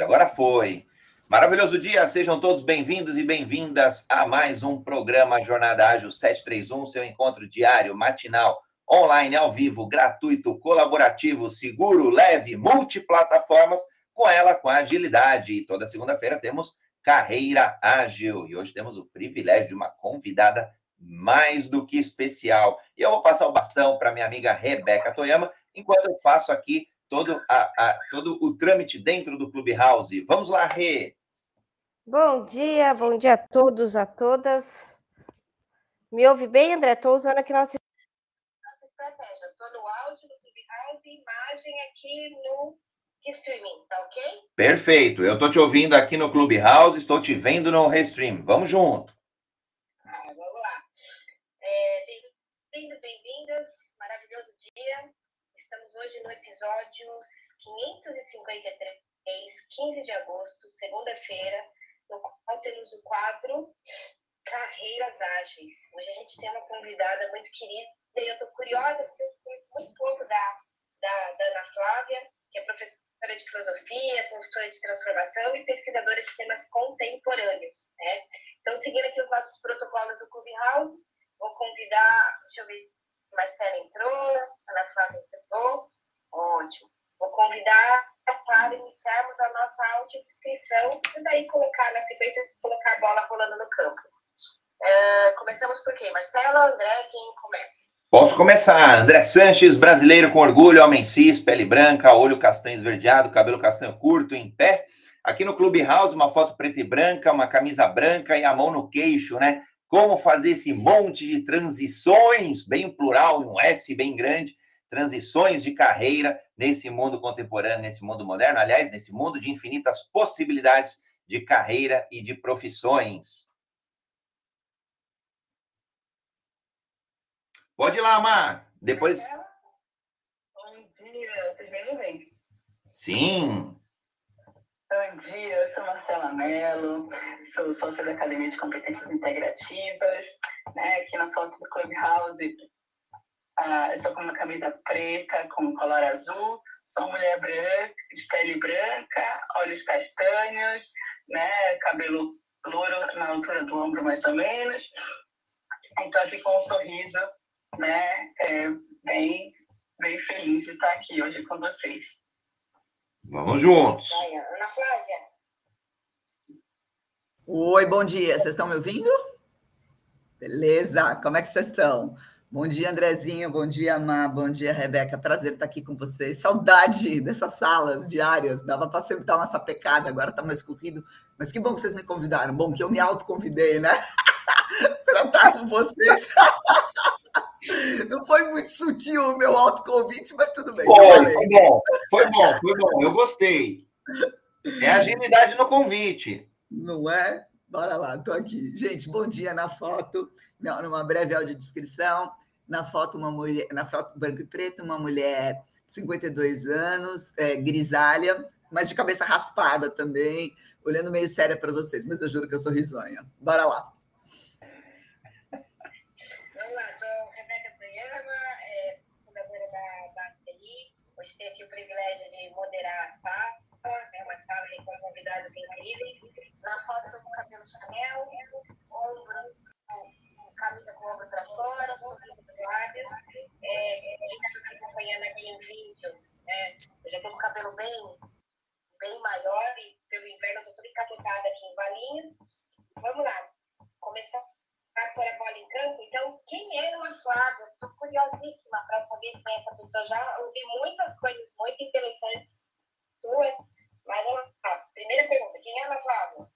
Agora foi. Maravilhoso dia, sejam todos bem-vindos e bem-vindas a mais um programa Jornada Ágil 731, seu encontro diário, matinal, online, ao vivo, gratuito, colaborativo, seguro, leve, multiplataformas, com ela, com agilidade. E toda segunda-feira temos Carreira Ágil. E hoje temos o privilégio de uma convidada mais do que especial. E eu vou passar o bastão para minha amiga Rebeca Toyama, enquanto eu faço aqui todo, a, a, todo o trâmite dentro do Clubhouse. Vamos lá, Rê! Bom dia, bom dia a todos, a todas. Me ouve bem, André? Estou usando aqui nossa, nossa estratégia. Estou no áudio, no Clubhouse e imagem aqui no streaming, tá ok? Perfeito. Eu estou te ouvindo aqui no Clubhouse, estou te vendo no Restream. Vamos junto. Ah, vamos lá. É, Bem-vindos, bem-vindas. Maravilhoso dia hoje no episódio 553, 15 de agosto, segunda-feira, no qual temos o quadro Carreiras Ágeis. Hoje a gente tem uma convidada muito querida e eu estou curiosa porque eu conheço muito pouco da, da, da Ana Flávia, que é professora de filosofia, consultora de transformação e pesquisadora de temas contemporâneos. Né? Então, seguindo aqui os nossos protocolos do Clubhouse, vou convidar, deixa eu ver Marcela entrou, Ana Flávia entrou. Ótimo. Vou convidar para iniciarmos a nossa audiodescrição e daí colocar na sequência, colocar a bola rolando no campo. Uh, começamos por quem? Marcela, André, quem começa? Posso começar. André Sanches, brasileiro com orgulho, homem cis, pele branca, olho castanho esverdeado, cabelo castanho curto, em pé. Aqui no Clubhouse, uma foto preta e branca, uma camisa branca e a mão no queixo, né? Como fazer esse monte de transições, bem plural, um S bem grande, transições de carreira nesse mundo contemporâneo, nesse mundo moderno, aliás, nesse mundo de infinitas possibilidades de carreira e de profissões. Pode ir lá, Mar. Depois. Bom dia, vocês me bem? Sim. Bom dia, eu sou Marcela Mello, sou sócia da Academia de Competências Integrativas, né, aqui na foto do Clubhouse ah, estou com uma camisa preta com colar azul, sou mulher branca, de pele branca, olhos castanhos, né, cabelo louro na altura do ombro mais ou menos. Então aqui com um sorriso, né, é, bem, bem feliz de estar aqui hoje com vocês. Vamos juntos. Ana Flávia. Oi, bom dia. Vocês estão me ouvindo? Beleza, como é que vocês estão? Bom dia, Andrezinho. Bom dia, Má. Bom dia, Rebeca. Prazer estar aqui com vocês. Saudade dessas salas diárias. Dava para sempre dar uma sapecada, agora está mais corrido. Mas que bom que vocês me convidaram. Bom que eu me autoconvidei, né? para estar com vocês. Não foi muito sutil o meu autoconvite, mas tudo bem. Foi, foi bom. Foi bom, foi bom. Eu gostei. É agilidade no convite. Não é? Bora lá, estou aqui. Gente, bom dia na foto, numa breve audiodescrição. Na foto, uma mulher, na foto branco e preto, uma mulher de 52 anos, é, grisalha, mas de cabeça raspada também, olhando meio séria para vocês, mas eu juro que eu sou risonha. Bora lá. Vamos lá, sou Rebeca Toyama, é, fundadora da, da TI. Hoje tenho aqui o privilégio de moderar a sala, né, uma sala com convidados incríveis na foto com cabelo Chanel, ombro, camisa com ombro para fora, sorriso dos lábios. É, quem está me acompanhando aqui em vídeo, né, eu já tenho um cabelo bem, bem maior e pelo inverno estou toda encapotada aqui em valinhos. Vamos lá, começar a pôr a bola em campo. Então, quem é Ana Flávia? Estou curiosíssima para saber quem é essa pessoa. Já ouvi muitas coisas muito interessantes suas, mas lá. Primeira pergunta, quem é Ana Flávia?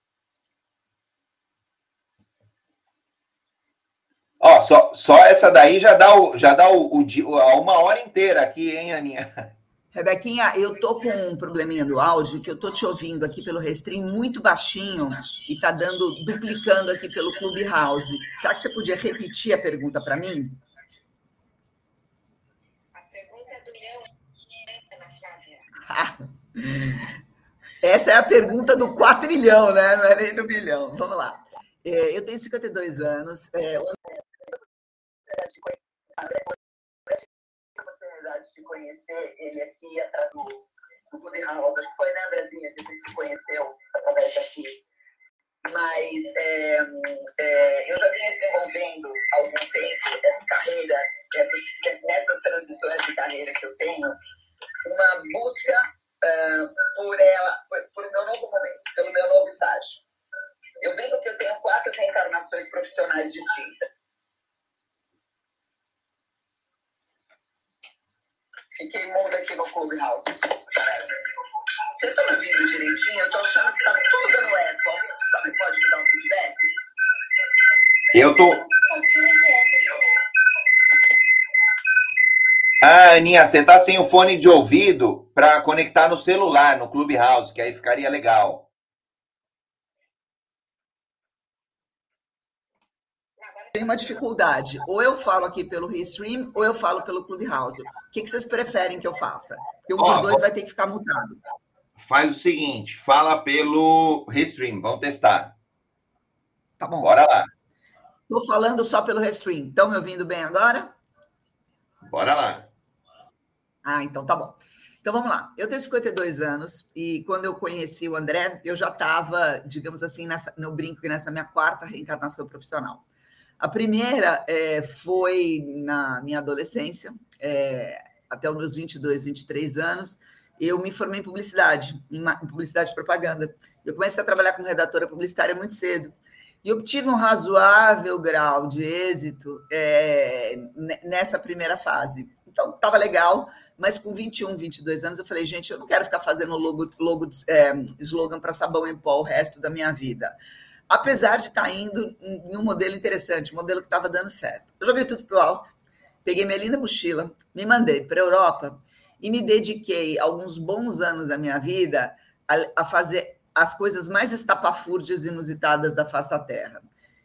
Ó, só, só essa daí já dá, o, já dá o, o, uma hora inteira aqui, hein, Aninha? Rebequinha, eu tô com um probleminha do áudio, que eu tô te ouvindo aqui pelo Restream muito baixinho e tá dando, duplicando aqui pelo Clubhouse. Será que você podia repetir a pergunta para mim? A pergunta é do milhão, Essa é a pergunta do quatrilhão, né? Não é nem do milhão. Vamos lá. É, eu tenho 52 anos. É, oportunidade de conhecer ele aqui através do, no Clube House. Acho que foi, né, Andrezinha, que a gente se conheceu através daqui. Mas é, é, eu já vinha desenvolvendo há algum tempo essa carreira, essa, nessas transições de carreira que eu tenho, uma busca uh, por ela, por, por meu novo momento, pelo meu novo estágio. Eu brinco que eu tenho quatro reencarnações profissionais distintas. Fiquei muda aqui no Clubhouse. Vocês estão me ouvindo direitinho? Eu tô achando que tá tudo dando eco. Alguém sabe, pode me dar um feedback? Eu tô. Ah, Aninha, você tá sem o fone de ouvido para conectar no celular, no Clubhouse, que aí ficaria legal. Tem uma dificuldade. Ou eu falo aqui pelo Restream, ou eu falo pelo Clubhouse. O que, que vocês preferem que eu faça? Porque um dos dois vai ter que ficar mutado. Faz o seguinte, fala pelo Restream, vamos testar. Tá bom. Bora lá. Estou falando só pelo Restream. Estão me ouvindo bem agora? Bora lá. Ah, então tá bom. Então vamos lá. Eu tenho 52 anos e quando eu conheci o André, eu já estava, digamos assim, nessa, no brinco nessa minha quarta reencarnação profissional. A primeira é, foi na minha adolescência, é, até os meus 22, 23 anos, eu me formei em publicidade, em, em publicidade e propaganda. Eu comecei a trabalhar como redatora publicitária muito cedo e obtive um razoável grau de êxito é, nessa primeira fase. Então, estava legal, mas com 21, 22 anos, eu falei, gente, eu não quero ficar fazendo logo, logo é, slogan para sabão em pó o resto da minha vida. Apesar de estar tá indo em um modelo interessante, um modelo que estava dando certo. Eu joguei tudo para o alto, peguei minha linda mochila, me mandei para a Europa e me dediquei alguns bons anos da minha vida a, a fazer as coisas mais estapafúrdias e inusitadas da face da Terra.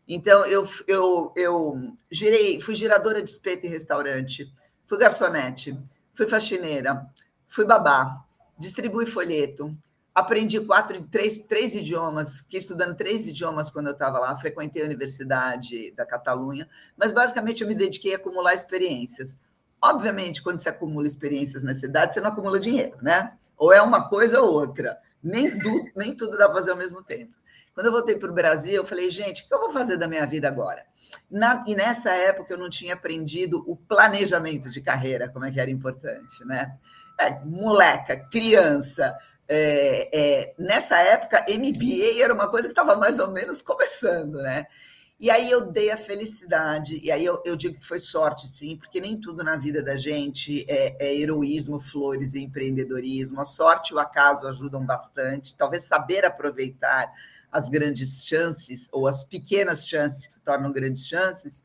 Então, eu, eu, eu girei, fui giradora de espeto em restaurante, fui garçonete, fui faxineira, fui babá, distribuí folheto, aprendi quatro, três, três idiomas, fiquei estudando três idiomas quando eu estava lá, frequentei a Universidade da Catalunha, mas basicamente eu me dediquei a acumular experiências. Obviamente, quando você acumula experiências na cidade, você não acumula dinheiro, né? Ou é uma coisa ou outra. Nem, du, nem tudo dá para fazer ao mesmo tempo. Quando eu voltei para o Brasil, eu falei, gente, o que eu vou fazer da minha vida agora? Na, e nessa época eu não tinha aprendido o planejamento de carreira, como é que era importante, né? É, moleca, criança. É, é, nessa época, MBA era uma coisa que estava mais ou menos começando, né? E aí eu dei a felicidade, e aí eu, eu, digo que foi sorte, sim, porque nem tudo na vida da gente é, é, heroísmo, flores e empreendedorismo. A sorte e o acaso ajudam bastante. Talvez saber aproveitar as grandes chances, ou as pequenas chances que se tornam grandes chances,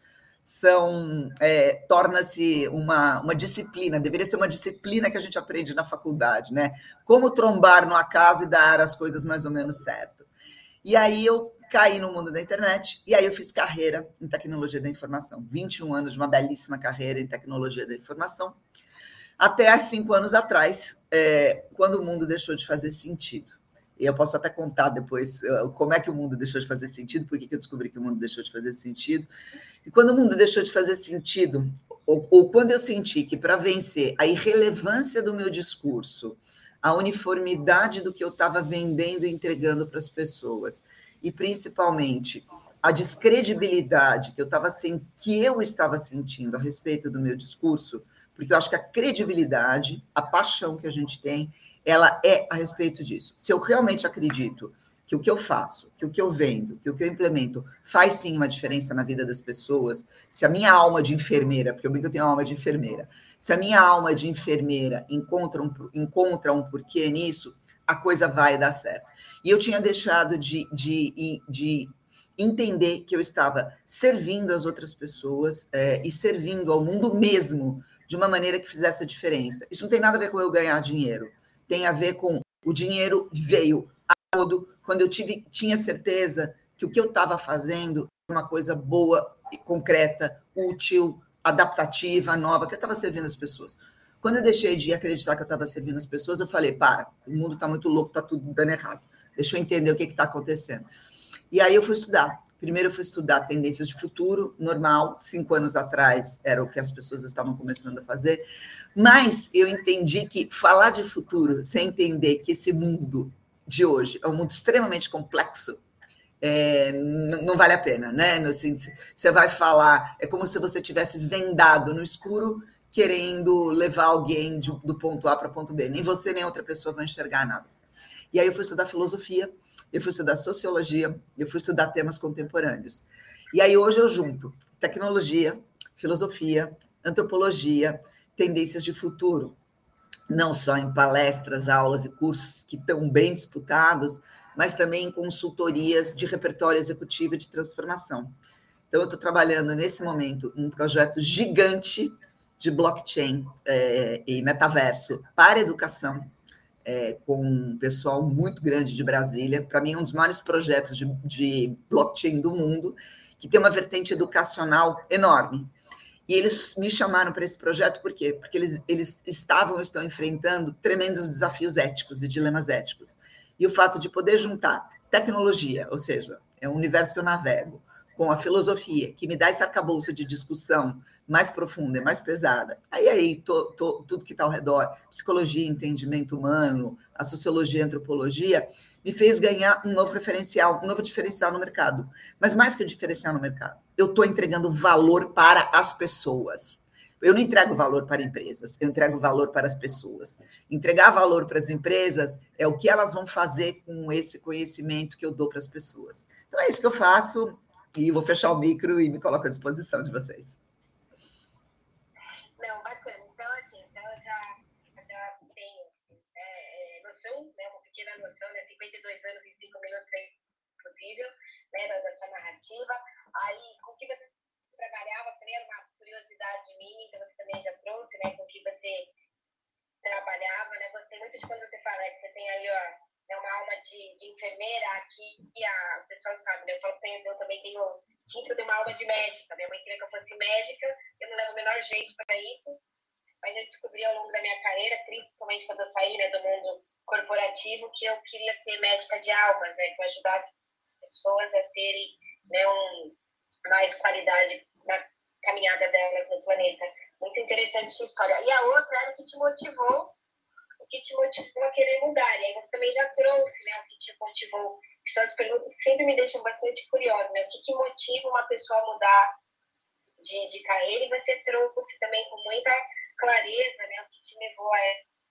são é, torna-se uma, uma disciplina, deveria ser uma disciplina que a gente aprende na faculdade, né? Como trombar no acaso e dar as coisas mais ou menos certo. E aí eu caí no mundo da internet e aí eu fiz carreira em tecnologia da informação. 21 anos de uma belíssima carreira em tecnologia da informação. Até há cinco anos atrás, é, quando o mundo deixou de fazer sentido. E eu posso até contar depois uh, como é que o mundo deixou de fazer sentido, por que eu descobri que o mundo deixou de fazer sentido. E quando o mundo deixou de fazer sentido, ou, ou quando eu senti que para vencer a irrelevância do meu discurso, a uniformidade do que eu estava vendendo e entregando para as pessoas, e principalmente a descredibilidade que eu estava que eu estava sentindo a respeito do meu discurso, porque eu acho que a credibilidade, a paixão que a gente tem, ela é a respeito disso. Se eu realmente acredito que o que eu faço, que o que eu vendo, que o que eu implemento faz sim uma diferença na vida das pessoas, se a minha alma de enfermeira, porque eu bem que eu tenho alma de enfermeira, se a minha alma de enfermeira encontra um, encontra um porquê nisso, a coisa vai dar certo. E eu tinha deixado de, de, de entender que eu estava servindo as outras pessoas é, e servindo ao mundo mesmo de uma maneira que fizesse a diferença. Isso não tem nada a ver com eu ganhar dinheiro, tem a ver com o dinheiro veio a todo quando eu tive, tinha certeza que o que eu estava fazendo era uma coisa boa, concreta, útil, adaptativa, nova, que eu estava servindo as pessoas. Quando eu deixei de acreditar que eu estava servindo as pessoas, eu falei: para, o mundo está muito louco, está tudo dando errado. Deixa eu entender o que está acontecendo. E aí eu fui estudar. Primeiro eu fui estudar tendências de futuro, normal, cinco anos atrás era o que as pessoas estavam começando a fazer. Mas eu entendi que falar de futuro sem entender que esse mundo de hoje é um mundo extremamente complexo, é, não vale a pena, né? Assim, você vai falar, é como se você tivesse vendado no escuro querendo levar alguém de, do ponto A para o ponto B. Nem você nem outra pessoa vão enxergar nada. E aí eu fui estudar filosofia, eu fui estudar sociologia, eu fui estudar temas contemporâneos. E aí hoje eu junto tecnologia, filosofia, antropologia, tendências de futuro, não só em palestras, aulas e cursos que estão bem disputados, mas também em consultorias de repertório executivo de transformação. Então, eu estou trabalhando nesse momento um projeto gigante de blockchain é, e metaverso para educação, é, com um pessoal muito grande de Brasília. Para mim, é um dos maiores projetos de, de blockchain do mundo, que tem uma vertente educacional enorme. E eles me chamaram para esse projeto por quê? Porque eles, eles estavam estão enfrentando tremendos desafios éticos e dilemas éticos. E o fato de poder juntar tecnologia, ou seja, é um universo que eu navego, com a filosofia, que me dá esse arcabouço de discussão mais profunda, mais pesada. Aí, aí tô, tô, tudo que está ao redor, psicologia, entendimento humano, a sociologia, a antropologia, me fez ganhar um novo referencial, um novo diferencial no mercado. Mas mais que o diferencial no mercado, eu estou entregando valor para as pessoas. Eu não entrego valor para empresas, eu entrego valor para as pessoas. Entregar valor para as empresas é o que elas vão fazer com esse conhecimento que eu dou para as pessoas. Então é isso que eu faço e vou fechar o micro e me coloco à disposição de vocês. Não, bacana. Né, noção, né, 52 anos em 5 minutos é impossível, né, da, da sua narrativa. Aí, com que você trabalhava, também era uma curiosidade minha, então você também já trouxe, né, com que você trabalhava, né? Gostei muito de quando você fala que você tem aí, ó, é uma alma de, de enfermeira aqui, e a, o pessoal sabe, né? Eu, falo, eu também tenho, sinto tenho uma alma de médica. Minha mãe queria que eu fosse médica, eu não levo o menor jeito para isso, mas eu descobri ao longo da minha carreira, principalmente quando eu saí né, do mundo corporativo, que eu queria ser médica de almas, né? Que eu ajudasse as pessoas a terem né, um, mais qualidade na caminhada delas no planeta. Muito interessante sua história. E a outra era o que te motivou, o que te motivou a querer mudar. E aí você também já trouxe, né, o que te motivou, que são as perguntas que sempre me deixam bastante curiosa, né? O que, que motiva uma pessoa a mudar de, de carreira? E você trouxe também com muita clareza, né, o que te levou a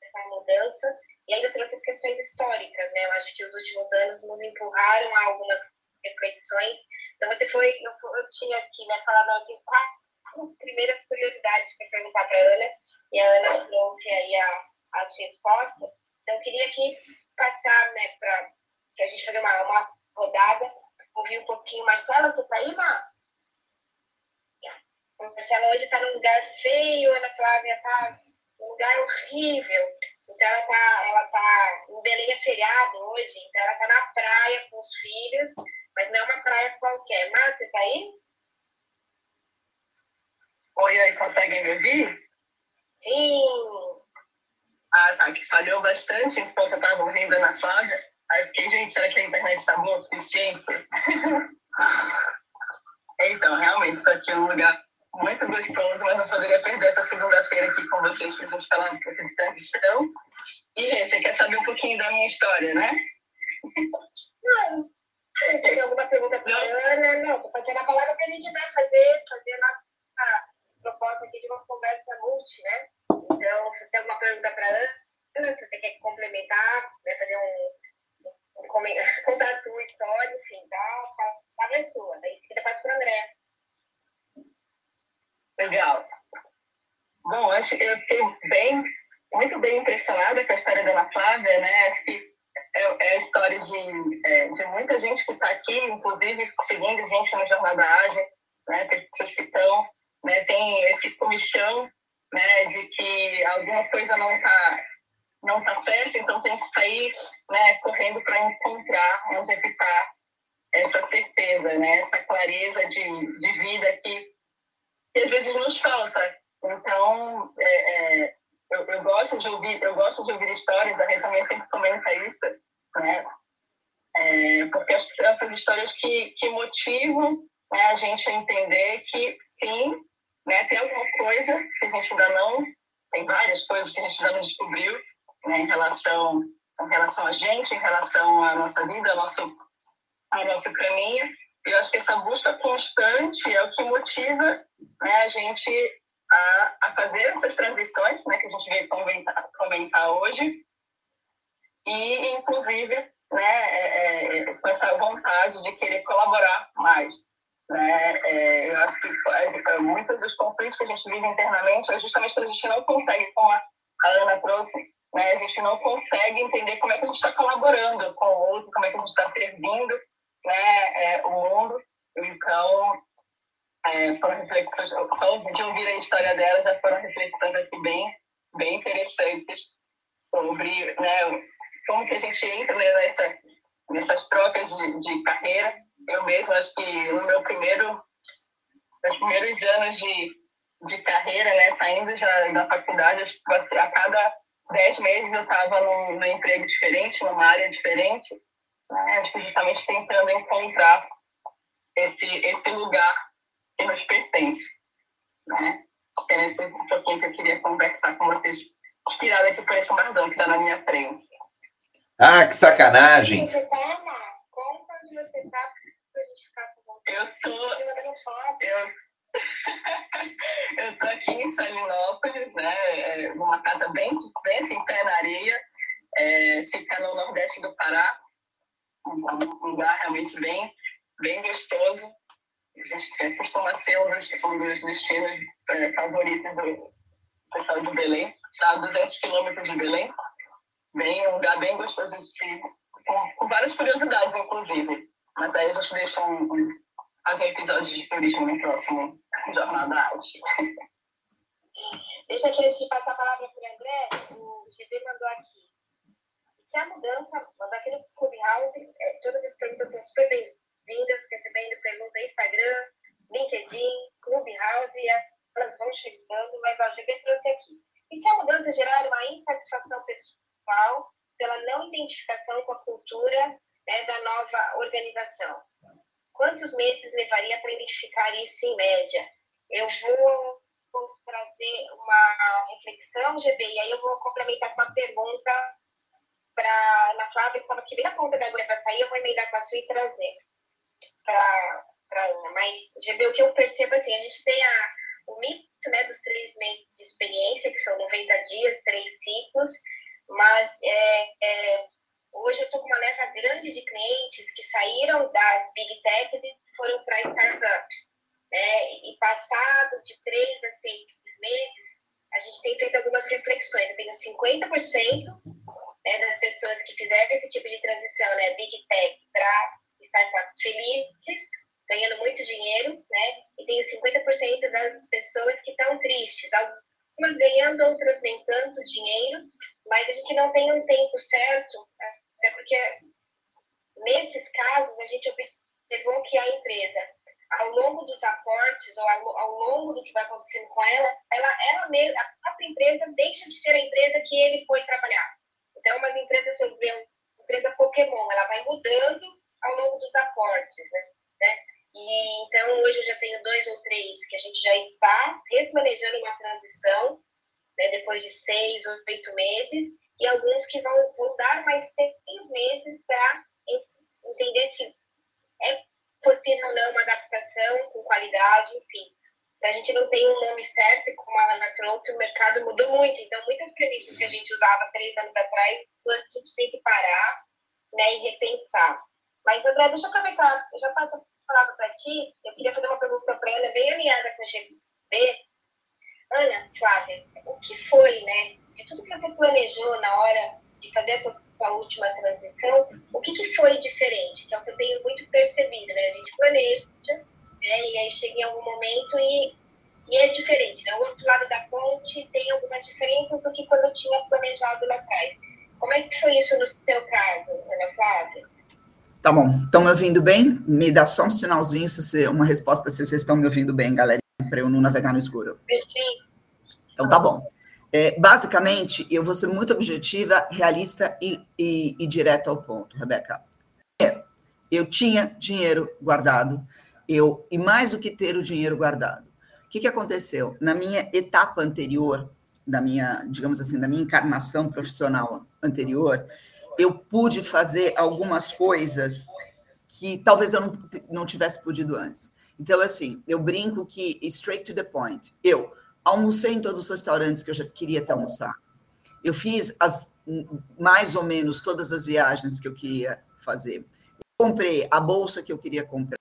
essa mudança. E ainda trouxe as questões históricas, né? Eu acho que os últimos anos nos empurraram a algumas reflexões então, você foi, eu, eu tinha aqui, né, falado, eu tenho quatro primeiras curiosidades para perguntar para a Ana, e a Ana trouxe aí a, as respostas. Então, eu queria aqui passar, né, para a gente fazer uma, uma rodada, ouvir um pouquinho. Marcela, você está aí, Má? Marcela hoje está num lugar feio, Ana Flávia está num lugar horrível. Então, ela está ela tá em Belém é feriado hoje, então ela está na praia com os filhos mas não é uma praia qualquer. Mas você tá aí? Oi, oi, conseguem me ouvir? Sim. Ah, tá, que falhou bastante enquanto eu estava ouvindo na Flávia. Aí fiquei, gente, será que a internet está boa o suficiente? então, realmente, estou aqui num lugar muito gostoso, mas não poderia perder essa segunda-feira aqui com vocês para a gente falar um pouco de tradição. E, você quer saber um pouquinho da minha história, né? Não, você tem alguma pergunta para a Ana? Não, estou fazendo a palavra para a gente né, fazer, fazer a nossa proposta aqui de uma conversa multi, né? Então, se você tem alguma pergunta para a Ana, se você quer complementar, né, fazer um, um, um contar a sua história, enfim, tá? A palavra é sua. Daí seguida parte para o André. Legal. Bom, eu fiquei bem, muito bem impressionada com a história da Ana Flávia, né? Acho que é, é, a história de, é, de muita gente que está aqui, inclusive seguindo gente no Jornada Ágil, né, pessoas que estão, né, tem esse comichão né, de que alguma coisa não está não tá certo, então tem que sair né, correndo para encontrar onde é que está essa certeza, né, essa clareza de, de vida que, que às vezes nos falta. Então, é, é, eu, eu, gosto de ouvir, eu gosto de ouvir histórias, a Rê também sempre comenta isso, né? É, porque essas histórias que, que motivam né, a gente a entender que sim, né, tem alguma coisa que a gente ainda não tem várias coisas que a gente ainda não descobriu né, em, relação, em relação a gente, em relação à nossa vida, ao nosso, ao nosso caminho. Eu acho que essa busca constante é o que motiva né, a gente a, a fazer essas transições né, que a gente veio comentar, comentar hoje. E, inclusive, né, é, é, com essa vontade de querer colaborar mais. Né? É, eu acho que é, muitos dos conflitos que a gente vive internamente é justamente porque a gente não consegue, como a, Ana trouxe, né? a gente não consegue entender como é que a gente está colaborando com o outro, como é que a gente está servindo né, é, o mundo. Então, é, foram reflexões, só de ouvir a história dela, já foram reflexões aqui bem, bem interessantes sobre né, como que a gente entra né, nessa, nessas trocas de, de carreira. Eu mesmo acho que no meu primeiro, nos primeiros anos de, de carreira, né, saindo já da faculdade, a cada dez meses eu estava num, num, emprego diferente, numa área diferente, né, acho que justamente tentando encontrar esse, esse lugar que nos pertence. Né? Era esse pouquinho que eu queria conversar com vocês, inspirada aqui por esse Mardão que está na minha frente. Ah, que sacanagem! Você tá, Conta onde você tá pra gente ficar com vontade. Eu tô. Eu, eu tô aqui em Salinópolis, né? É, numa casa bem, bem assim, pé na areia. É, fica no nordeste do Pará. Um lugar realmente bem, bem gostoso. Gente costuma ser um dos, um dos destinos é, favoritos do pessoal de Belém. Está a 200 quilômetros de Belém bem, um lugar bem gostoso de com, com, várias curiosidades, inclusive. Mas aí a gente deixa um, um, fazer um episódio de turismo no próximo Jornal da Arte. Deixa aqui, antes de passar a palavra para o André, o GB mandou aqui. Se a mudança, mandou aqui no Clubhouse, é, todas as perguntas são super bem-vindas, recebendo pergunta Instagram, LinkedIn, Clubhouse, elas vão chegando, mas o GB trouxe aqui. E se a mudança gerar uma insatisfação pessoal? pela não identificação com a cultura né, da nova organização. Quantos meses levaria para identificar isso em média? Eu vou, vou trazer uma reflexão, GB, e aí eu vou complementar com uma pergunta para Ana Flávia, que estava aqui bem na ponta da agulha para sair, eu vou emendar com a sua e trazer para Ana. Mas, GB, o que eu percebo assim, a gente tem a, o mito né, dos três meses de experiência, que são 90 dias, três ciclos, mas é, é, hoje eu estou com uma leva grande de clientes que saíram das big techs e foram para startups. Né? E passado de três a seis meses, a gente tem feito algumas reflexões. Eu tenho 50% né, das pessoas que fizeram esse tipo de transição, né, big tech para startup felizes, ganhando muito dinheiro, né? E tenho 50% das pessoas que estão tristes, algumas ganhando, outras nem tanto dinheiro, mas a gente não tem um tempo certo, até porque nesses casos a gente observou que a empresa, ao longo dos aportes ou ao longo do que vai acontecendo com ela, ela, ela mesma, a própria empresa deixa de ser a empresa que ele foi trabalhar. Então, umas empresas, se eu ver uma empresa Pokémon, ela vai mudando ao longo dos aportes, né? E, então, hoje eu já tenho dois ou três que a gente já está replanejando uma transição né, depois de seis ou oito meses, e alguns que vão, vão dar mais seis meses para entender se é possível ou não uma adaptação com qualidade, enfim. A gente não tem um nome certo, como a Ana trouxe, o mercado mudou muito. Então, muitas premissas que a gente usava três anos atrás, a gente tem que parar né, e repensar. Mas, André, deixa eu aproveitar, eu já passo a palavra para ti. Eu queria fazer uma pergunta para a Ana, bem alinhada com o GB, Ana, Flávia, o que foi, né, de tudo que você planejou na hora de fazer essa sua última transição, o que, que foi diferente? Que é o que eu tenho muito percebido, né? A gente planeja, né, e aí chega em algum momento e, e é diferente, né? O outro lado da ponte tem alguma diferença do que quando eu tinha planejado lá atrás. Como é que foi isso no seu caso, Ana Flávia? Tá bom. Estão me ouvindo bem? Me dá só um sinalzinho, se uma resposta se vocês estão me ouvindo bem, galera para eu não navegar no escuro. Então tá bom. É, basicamente, eu vou ser muito objetiva, realista e, e, e direto ao ponto, Rebeca. É, eu tinha dinheiro guardado, eu e mais do que ter o dinheiro guardado. O que, que aconteceu? Na minha etapa anterior, da minha, digamos assim, da minha encarnação profissional anterior, eu pude fazer algumas coisas que talvez eu não, não tivesse podido antes. Então, assim, eu brinco que straight to the point. Eu almocei em todos os restaurantes que eu já queria ter almoçado. Eu fiz as mais ou menos todas as viagens que eu queria fazer. Comprei a bolsa que eu queria comprar.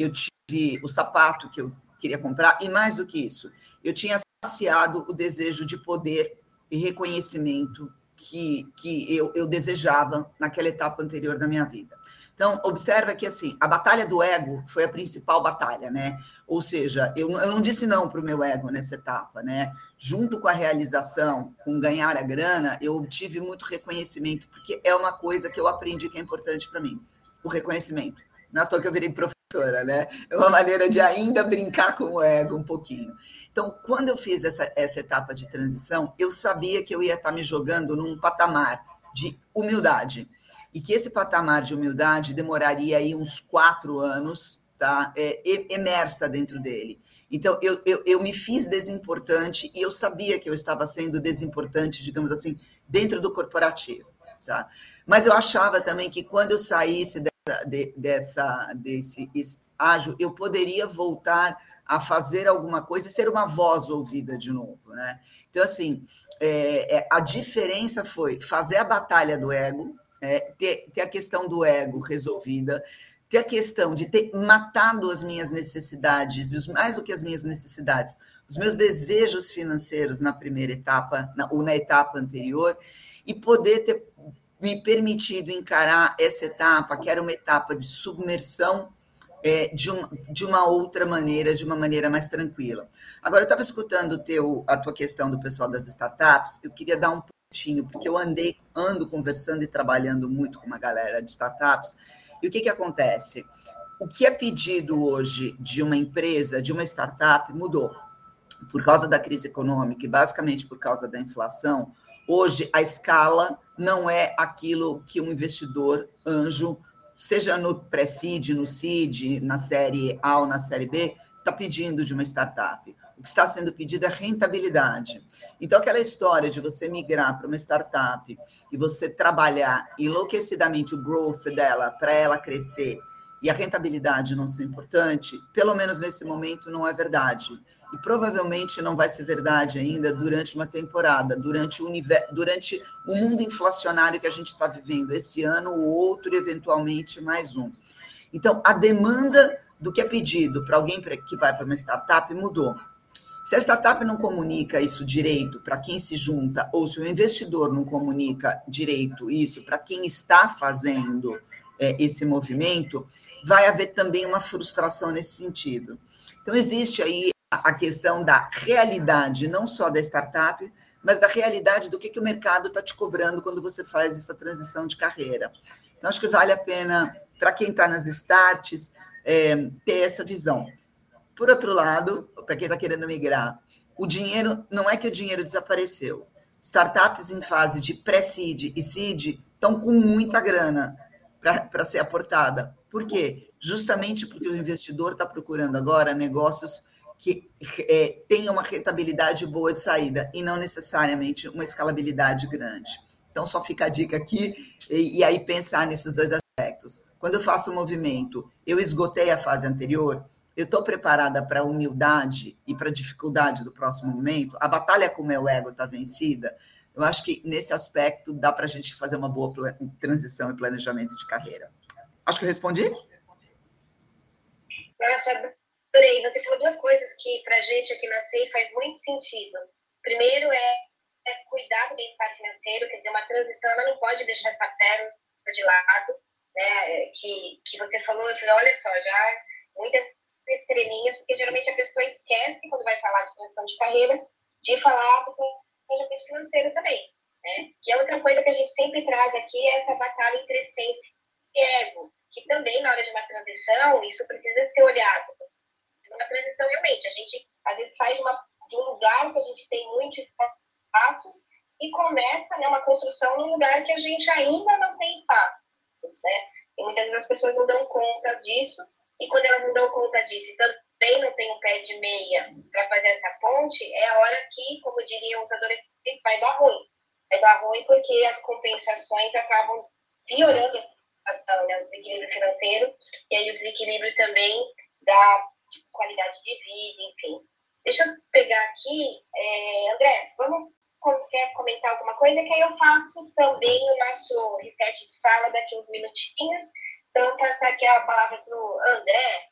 Eu tive o sapato que eu queria comprar e mais do que isso, eu tinha saciado o desejo de poder e reconhecimento que, que eu, eu desejava naquela etapa anterior da minha vida. Então, observa que assim, a batalha do ego foi a principal batalha, né? Ou seja, eu, eu não disse não para o meu ego nessa etapa, né? Junto com a realização, com ganhar a grana, eu tive muito reconhecimento, porque é uma coisa que eu aprendi que é importante para mim, o reconhecimento. Não é toa que eu virei professora, né? É uma maneira de ainda brincar com o ego um pouquinho. Então, quando eu fiz essa, essa etapa de transição, eu sabia que eu ia estar me jogando num patamar de humildade e que esse patamar de humildade demoraria aí uns quatro anos, tá? É, emersa dentro dele. Então, eu, eu, eu me fiz desimportante e eu sabia que eu estava sendo desimportante, digamos assim, dentro do corporativo, tá? Mas eu achava também que quando eu saísse de, dessa, desse estágio, eu poderia voltar a fazer alguma coisa e ser uma voz ouvida de novo, né? Então, assim, é, é, a diferença foi fazer a batalha do ego, é, ter, ter a questão do ego resolvida, ter a questão de ter matado as minhas necessidades, e mais do que as minhas necessidades, os meus desejos financeiros na primeira etapa, na, ou na etapa anterior, e poder ter me permitido encarar essa etapa, que era uma etapa de submersão, é, de, um, de uma outra maneira, de uma maneira mais tranquila. Agora, eu estava escutando teu, a tua questão do pessoal das startups, eu queria dar um porque eu andei, ando conversando e trabalhando muito com uma galera de startups. E o que, que acontece? O que é pedido hoje de uma empresa, de uma startup, mudou. Por causa da crise econômica e basicamente por causa da inflação, hoje a escala não é aquilo que um investidor anjo, seja no pré-seed, no seed, na série A ou na série B, está pedindo de uma startup o que está sendo pedido é rentabilidade. Então, aquela história de você migrar para uma startup e você trabalhar enlouquecidamente o growth dela para ela crescer e a rentabilidade não ser importante, pelo menos nesse momento não é verdade. E provavelmente não vai ser verdade ainda durante uma temporada, durante o, universo, durante o mundo inflacionário que a gente está vivendo esse ano, o outro, eventualmente, mais um. Então, a demanda do que é pedido para alguém que vai para uma startup mudou. Se a startup não comunica isso direito para quem se junta, ou se o investidor não comunica direito isso para quem está fazendo é, esse movimento, vai haver também uma frustração nesse sentido. Então, existe aí a questão da realidade, não só da startup, mas da realidade do que, que o mercado está te cobrando quando você faz essa transição de carreira. Então, acho que vale a pena, para quem está nas starts, é, ter essa visão. Por outro lado, para quem está querendo migrar, o dinheiro não é que o dinheiro desapareceu. Startups em fase de pré-seed e seed estão com muita grana para ser aportada. Por quê? Justamente porque o investidor está procurando agora negócios que é, tenham uma rentabilidade boa de saída e não necessariamente uma escalabilidade grande. Então, só fica a dica aqui e, e aí pensar nesses dois aspectos. Quando eu faço o um movimento, eu esgotei a fase anterior, eu estou preparada para a humildade e para a dificuldade do próximo momento, a batalha com o meu ego está vencida, eu acho que nesse aspecto dá para a gente fazer uma boa transição e planejamento de carreira. Acho que eu respondi? Nossa, adorei. Você falou duas coisas que para a gente aqui na SEI faz muito sentido. Primeiro é, é cuidar do bem-estar financeiro, quer dizer, uma transição ela não pode deixar essa pérola de lado, né? Que, que você falou, eu falei, olha só, já muitas estrelinhas, porque geralmente a pessoa esquece, quando vai falar de transição de carreira, de falar do planejamento financeiro também. Né? E outra coisa que a gente sempre traz aqui é essa batalha entre essência e ego, que também na hora de uma transição, isso precisa ser olhado. Uma transição, realmente, a gente às vezes sai de, uma, de um lugar que a gente tem muitos status e começa né, uma construção num lugar que a gente ainda não tem status, né? E muitas vezes as pessoas não dão conta disso e quando elas não dão conta disso, também não tem um pé de meia para fazer essa ponte, é a hora que, como diriam os adolescentes, vai dar ruim. Vai dar ruim porque as compensações acabam piorando a situação, né? o desequilíbrio financeiro, e aí o desequilíbrio também da tipo, qualidade de vida, enfim. Deixa eu pegar aqui, é, André, vamos quer comentar alguma coisa, que aí eu faço também o nosso reset de sala daqui uns minutinhos. Então, vou passar aqui a palavra para o André,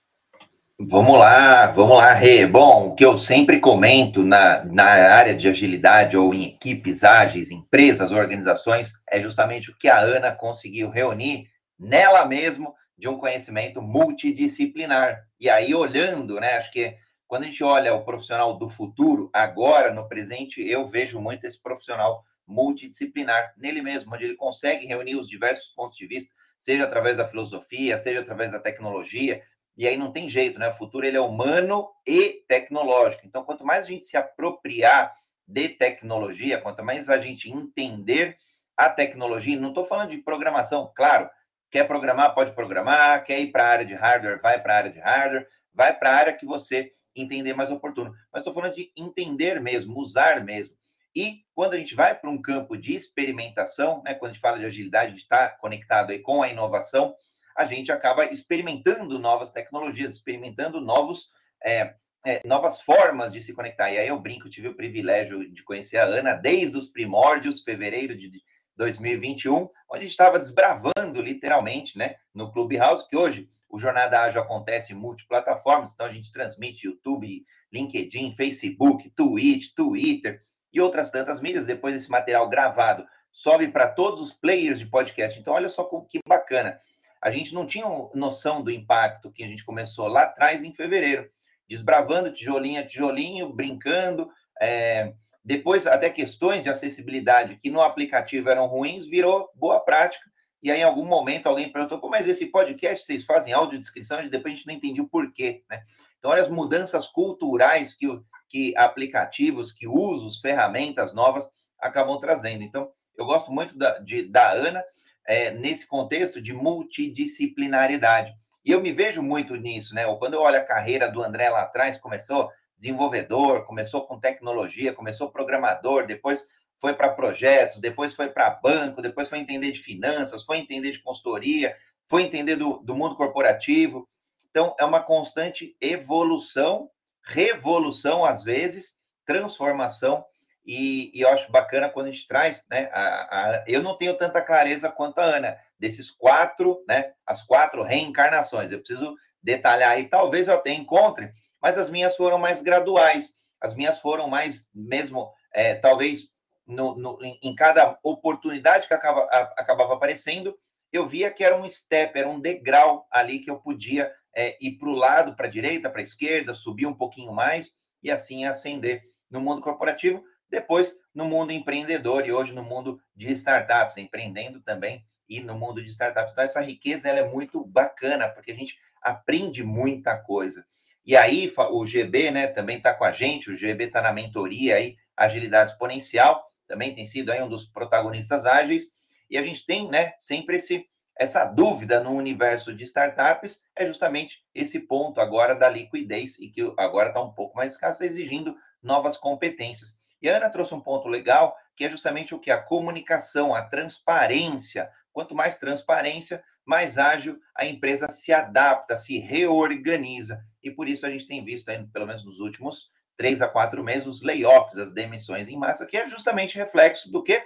Vamos lá, vamos lá, Rê. Bom, o que eu sempre comento na, na área de agilidade ou em equipes ágeis, empresas, organizações, é justamente o que a Ana conseguiu reunir nela mesmo de um conhecimento multidisciplinar. E aí, olhando, né, acho que quando a gente olha o profissional do futuro, agora, no presente, eu vejo muito esse profissional multidisciplinar nele mesmo, onde ele consegue reunir os diversos pontos de vista, seja através da filosofia, seja através da tecnologia, e aí não tem jeito, né? O futuro ele é humano e tecnológico. Então, quanto mais a gente se apropriar de tecnologia, quanto mais a gente entender a tecnologia, não estou falando de programação, claro, quer programar, pode programar, quer ir para a área de hardware, vai para a área de hardware, vai para a área que você entender mais oportuno. Mas estou falando de entender mesmo, usar mesmo. E quando a gente vai para um campo de experimentação, né, quando a gente fala de agilidade, a gente está conectado aí com a inovação, a gente acaba experimentando novas tecnologias, experimentando novos, é, é, novas formas de se conectar. E aí eu brinco, tive o privilégio de conhecer a Ana desde os primórdios, fevereiro de 2021, onde estava desbravando literalmente, né, no Clubhouse, que hoje o Jornada Ágil acontece em multiplataformas, então a gente transmite YouTube, LinkedIn, Facebook, Twitch, Twitter e outras tantas mídias. Depois esse material gravado sobe para todos os players de podcast. Então, olha só que bacana a gente não tinha noção do impacto que a gente começou lá atrás, em fevereiro, desbravando tijolinho a tijolinho, brincando. É, depois, até questões de acessibilidade que no aplicativo eram ruins, virou boa prática. E aí, em algum momento, alguém perguntou: Pô, mas esse podcast vocês fazem audiodescrição? E depois a gente não entendia o porquê, né? Então, olha as mudanças culturais que, que aplicativos, que usos, ferramentas novas acabam trazendo. Então, eu gosto muito da, de, da Ana é, nesse contexto de multidisciplinaridade. E eu me vejo muito nisso, né? Quando eu olho a carreira do André lá atrás, começou desenvolvedor, começou com tecnologia, começou programador, depois foi para projetos, depois foi para banco, depois foi entender de finanças, foi entender de consultoria, foi entender do, do mundo corporativo. Então, é uma constante evolução, revolução às vezes, transformação e, e, eu acho bacana quando a gente traz, né? A, a, eu não tenho tanta clareza quanto a Ana, desses quatro, né? As quatro reencarnações. Eu preciso detalhar aí, talvez eu até encontre, mas as minhas foram mais graduais, as minhas foram mais mesmo, é, talvez no, no, em cada oportunidade que acaba, a, acabava aparecendo, eu via que era um step, era um degrau ali que eu podia é, ir para o lado, para a direita, para a esquerda, subir um pouquinho mais e assim ascender no mundo corporativo depois, no mundo empreendedor e hoje no mundo de startups, empreendendo também e no mundo de startups. Então, essa riqueza ela é muito bacana, porque a gente aprende muita coisa. E aí, o GB né, também está com a gente, o GB está na mentoria aí, Agilidade Exponencial, também tem sido aí um dos protagonistas ágeis, e a gente tem né, sempre esse, essa dúvida no universo de startups, é justamente esse ponto agora da liquidez, e que agora está um pouco mais escasso, exigindo novas competências. E a Ana trouxe um ponto legal, que é justamente o que? A comunicação, a transparência. Quanto mais transparência, mais ágil a empresa se adapta, se reorganiza. E por isso a gente tem visto, aí, pelo menos nos últimos três a quatro meses, os layoffs, as demissões em massa, que é justamente reflexo do que?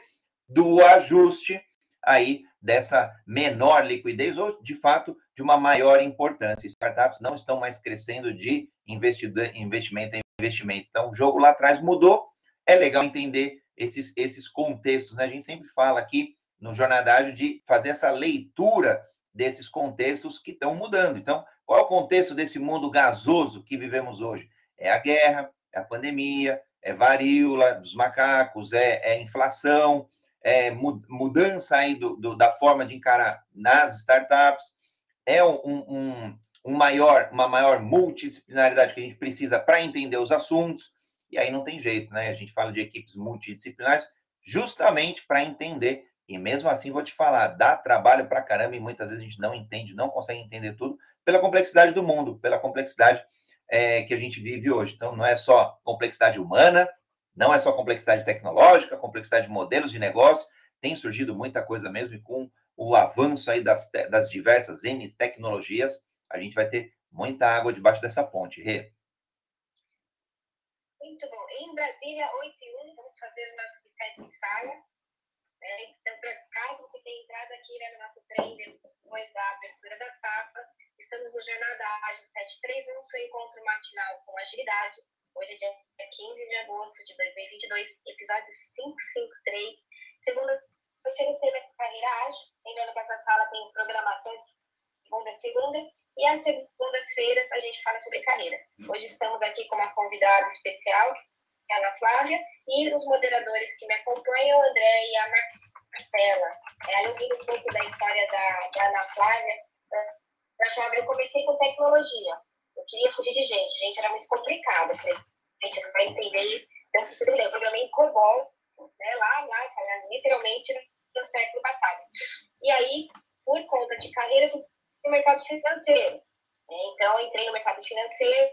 Do ajuste aí dessa menor liquidez ou, de fato, de uma maior importância. Startups não estão mais crescendo de investimento em investimento. Então, o jogo lá atrás mudou é legal entender esses, esses contextos. Né? A gente sempre fala aqui no Jornadágio de fazer essa leitura desses contextos que estão mudando. Então, qual é o contexto desse mundo gasoso que vivemos hoje? É a guerra, é a pandemia, é varíola dos macacos, é, é inflação, é mudança aí do, do, da forma de encarar nas startups, é um, um, um maior, uma maior multidisciplinaridade que a gente precisa para entender os assuntos. E aí não tem jeito, né? A gente fala de equipes multidisciplinares justamente para entender. E mesmo assim, vou te falar, dá trabalho para caramba e muitas vezes a gente não entende, não consegue entender tudo pela complexidade do mundo, pela complexidade é, que a gente vive hoje. Então, não é só complexidade humana, não é só complexidade tecnológica, complexidade de modelos de negócio, tem surgido muita coisa mesmo, e com o avanço aí das, das diversas N tecnologias, a gente vai ter muita água debaixo dessa ponte. Rê. Muito bom. Em Brasília, 8 e 1, vamos fazer o nosso de saia. É, então, para caso você tenha entrado aqui né, no nosso treino depois da abertura da safra, estamos no Jornada Ágil 731, seu encontro matinal com agilidade. Hoje é dia 15 de agosto de 2022, episódio 553. Segunda-feira tem a carreira ágil. Lembrando que essa sala tem programações segunda a segunda. E às segundas-feiras a gente fala sobre carreira. Hoje estamos aqui com uma convidada especial, Ana Flávia, e os moderadores que me acompanham, o André e a Marcela. É, eu um pouco da história da, da Ana Flávia. Da Flávia, eu comecei com tecnologia. Eu queria fugir de gente. Gente, era muito complicado. Falei, gente, não vai entender. Lembra, eu programei em COBOL, né, lá, lá, literalmente no século passado. E aí, por conta de carreira, eu fui no mercado financeiro. Né? Então, entrei no mercado financeiro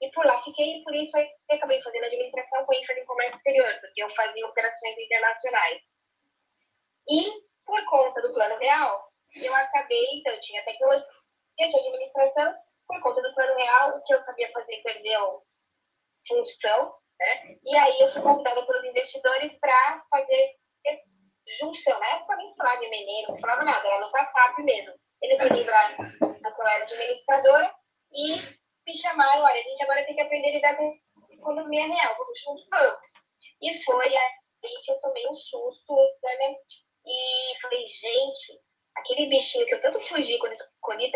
e por lá fiquei, por isso aí acabei fazendo administração com ênfase em comércio exterior, porque eu fazia operações internacionais. E por conta do plano real, eu acabei, então, eu tinha tecnologia, tinha administração, por conta do plano real, o que eu sabia fazer perdeu função, né? E aí eu fui convidada pelos investidores para fazer junção. Na época nem se falava de menino, não falava nada, era no WhatsApp mesmo. Eles me lembraram que eu era administradora e me chamaram, olha, a gente agora tem que aprender a lidar com economia real, vamos juntos vamos. E foi aí que eu tomei um susto, né? E falei, gente, aquele bichinho que eu tanto fugi quando escolhi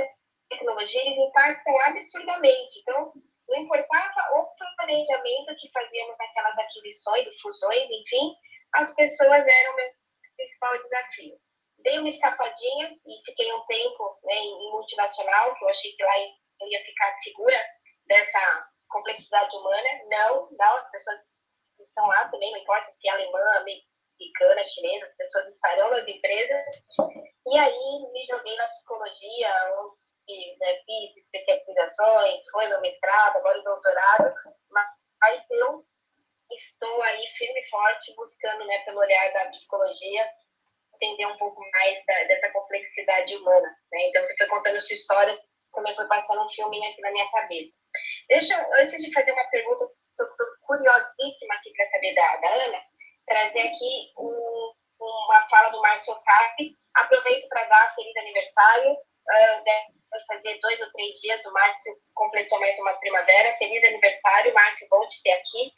tecnologia, eles impactam absurdamente. Então, não importava o planejamento que fazíamos naquelas aquisições fusões, enfim, as pessoas eram o meu principal desafio. Dei uma escapadinha e fiquei um tempo né, em multinacional, que eu achei que lá eu ia ficar segura dessa complexidade humana. Não, não, as pessoas estão lá também, não importa se é alemã, americana, chinesa, as pessoas estarão nas empresas. E aí me joguei na psicologia, onde né, fiz especializações, foi meu mestrado, agora o doutorado, mas eu estou aí firme e forte buscando, né, pelo olhar da psicologia, entender um pouco mais da, dessa complexidade humana. Né? Então, você foi contando sua história, também foi passando um filminho aqui na minha cabeça. Deixa, antes de fazer uma pergunta, eu estou curiosíssima aqui para saber da, da Ana, trazer aqui um, uma fala do Márcio Cap. Aproveito para dar feliz aniversário. Uh, fazer dois ou três dias, o Márcio completou mais uma primavera. Feliz aniversário, Márcio, bom te ter aqui.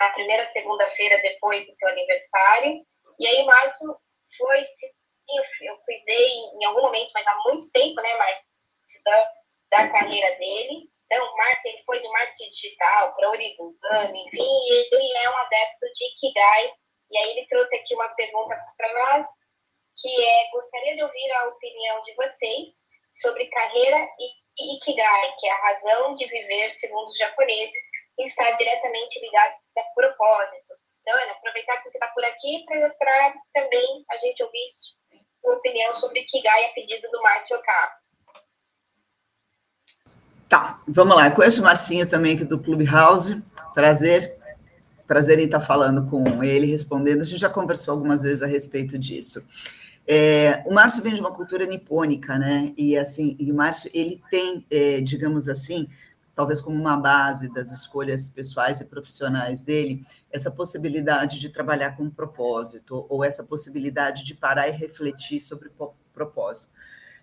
A primeira segunda-feira depois do seu aniversário. E aí, Márcio foi, eu, eu cuidei em algum momento, mas há muito tempo, né, Márcio, da, da carreira dele. Então, ele foi do marketing digital para origami, enfim, e ele é um adepto de Ikigai. E aí ele trouxe aqui uma pergunta para nós, que é, gostaria de ouvir a opinião de vocês sobre carreira e Ikigai, que é a razão de viver, segundo os japoneses, e está diretamente ligada a propósito. Então, Ana, aproveitar que você está por aqui para também a gente ouvir sua opinião sobre Ikigai a pedido do Márcio Ocavo. Tá, vamos lá. Eu conheço o Marcinho também aqui do Clubhouse. Prazer. Prazer em estar falando com ele, respondendo. A gente já conversou algumas vezes a respeito disso. É, o Márcio vem de uma cultura nipônica, né? E assim, e o Márcio ele tem, é, digamos assim, talvez como uma base das escolhas pessoais e profissionais dele, essa possibilidade de trabalhar com propósito ou essa possibilidade de parar e refletir sobre propósito.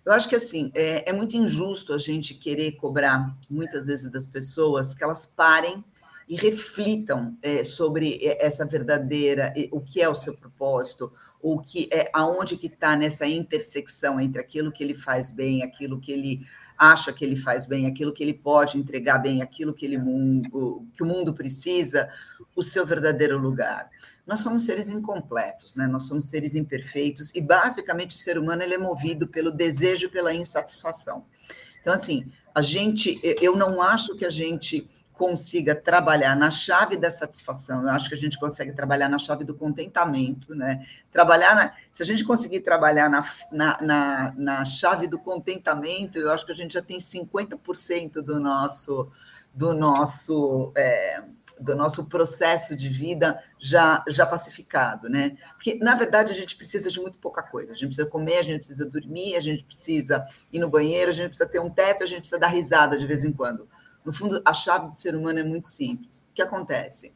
Eu acho que assim é, é muito injusto a gente querer cobrar muitas vezes das pessoas que elas parem e reflitam é, sobre essa verdadeira, o que é o seu propósito, o que é aonde que está nessa intersecção entre aquilo que ele faz bem, aquilo que ele acha que ele faz bem, aquilo que ele pode entregar bem, aquilo que ele mundo, que o mundo precisa, o seu verdadeiro lugar. Nós somos seres incompletos, né? Nós somos seres imperfeitos e basicamente o ser humano ele é movido pelo desejo pela insatisfação. Então assim, a gente, eu não acho que a gente consiga trabalhar na chave da satisfação. Eu acho que a gente consegue trabalhar na chave do contentamento, né? Trabalhar na, se a gente conseguir trabalhar na, na, na, na chave do contentamento, eu acho que a gente já tem 50% do nosso do nosso é, do nosso processo de vida já, já pacificado, né? Porque, na verdade, a gente precisa de muito pouca coisa. A gente precisa comer, a gente precisa dormir, a gente precisa ir no banheiro, a gente precisa ter um teto, a gente precisa dar risada de vez em quando. No fundo, a chave do ser humano é muito simples. O que acontece?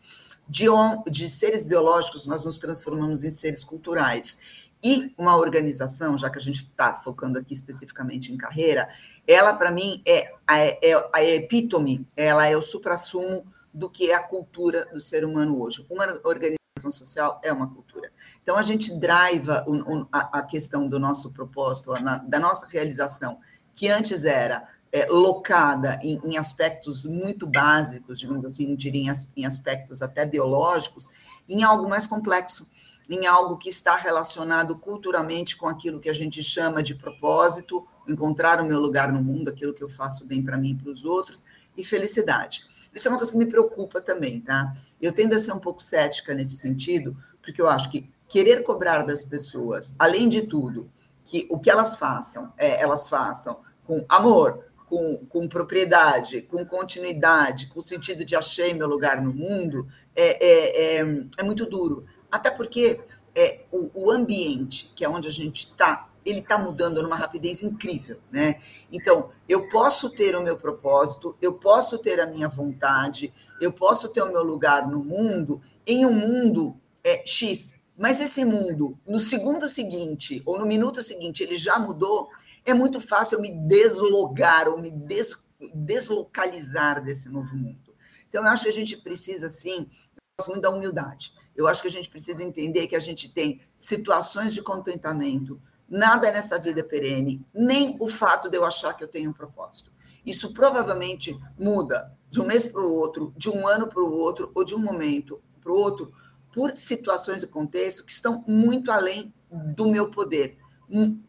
De, on, de seres biológicos, nós nos transformamos em seres culturais. E uma organização, já que a gente está focando aqui especificamente em carreira, ela, para mim, é a, é a epítome, ela é o suprassumo do que é a cultura do ser humano hoje. Uma organização social é uma cultura. Então, a gente driva a, questão do nosso propósito, da nossa realização, que antes era é, locada em, aspectos muito básicos, digamos assim, não diria em aspectos até biológicos, em algo mais complexo, em algo que está relacionado culturalmente com aquilo que a gente chama de propósito, encontrar o meu lugar no mundo, aquilo que eu faço bem para mim e para os outros, e felicidade. Isso é uma coisa que me preocupa também, tá? Eu tendo a ser um pouco cética nesse sentido, porque eu acho que querer cobrar das pessoas, além de tudo, que o que elas façam, é, elas façam com amor, com, com propriedade, com continuidade, com sentido de achei meu lugar no mundo, é, é, é, é muito duro. Até porque é, o, o ambiente, que é onde a gente está, ele está mudando numa rapidez incrível, né? Então, eu posso ter o meu propósito, eu posso ter a minha vontade, eu posso ter o meu lugar no mundo, em um mundo é, X, mas esse mundo, no segundo seguinte ou no minuto seguinte, ele já mudou, é muito fácil eu me deslogar ou me des, deslocalizar desse novo mundo. Então, eu acho que a gente precisa, sim, eu muito da humildade. Eu acho que a gente precisa entender que a gente tem situações de contentamento, Nada nessa vida é perene, nem o fato de eu achar que eu tenho um propósito. Isso provavelmente muda de um mês para o outro, de um ano para o outro, ou de um momento para o outro, por situações e contexto que estão muito além do meu poder,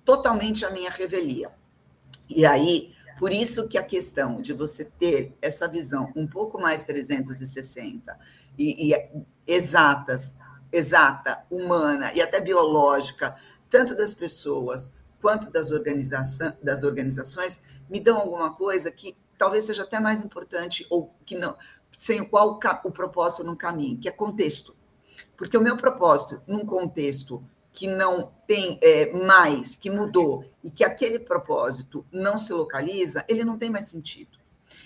totalmente a minha revelia. E aí, por isso que a questão de você ter essa visão um pouco mais 360 e, e exatas, exata, humana e até biológica, tanto das pessoas quanto das, organização, das organizações, me dão alguma coisa que talvez seja até mais importante ou que não, sem o qual o propósito não caminha, que é contexto. Porque o meu propósito, num contexto que não tem é, mais, que mudou, e que aquele propósito não se localiza, ele não tem mais sentido.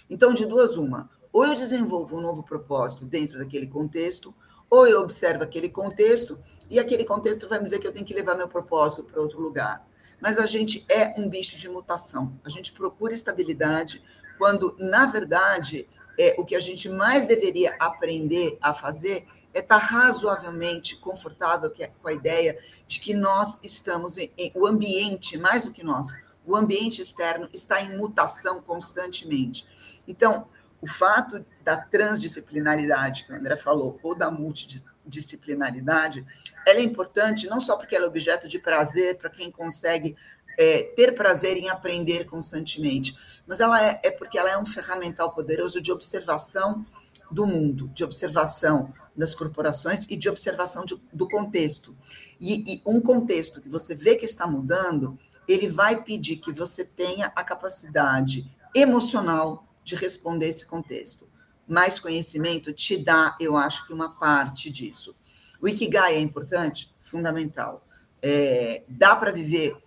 Então, de duas, uma, ou eu desenvolvo um novo propósito dentro daquele contexto, ou eu observo aquele contexto e aquele contexto vai me dizer que eu tenho que levar meu propósito para outro lugar. Mas a gente é um bicho de mutação. A gente procura estabilidade quando, na verdade, é, o que a gente mais deveria aprender a fazer é estar razoavelmente confortável com a ideia de que nós estamos em, em o ambiente, mais do que nós, o ambiente externo está em mutação constantemente. Então, o fato da transdisciplinaridade, que o André falou, ou da multidisciplinaridade, ela é importante não só porque ela é objeto de prazer para quem consegue é, ter prazer em aprender constantemente, mas ela é, é porque ela é um ferramental poderoso de observação do mundo, de observação das corporações e de observação de, do contexto. E, e, um contexto que você vê que está mudando, ele vai pedir que você tenha a capacidade emocional de responder esse contexto. Mais conhecimento te dá, eu acho que uma parte disso. O Ikigai é importante? Fundamental. É, dá para viver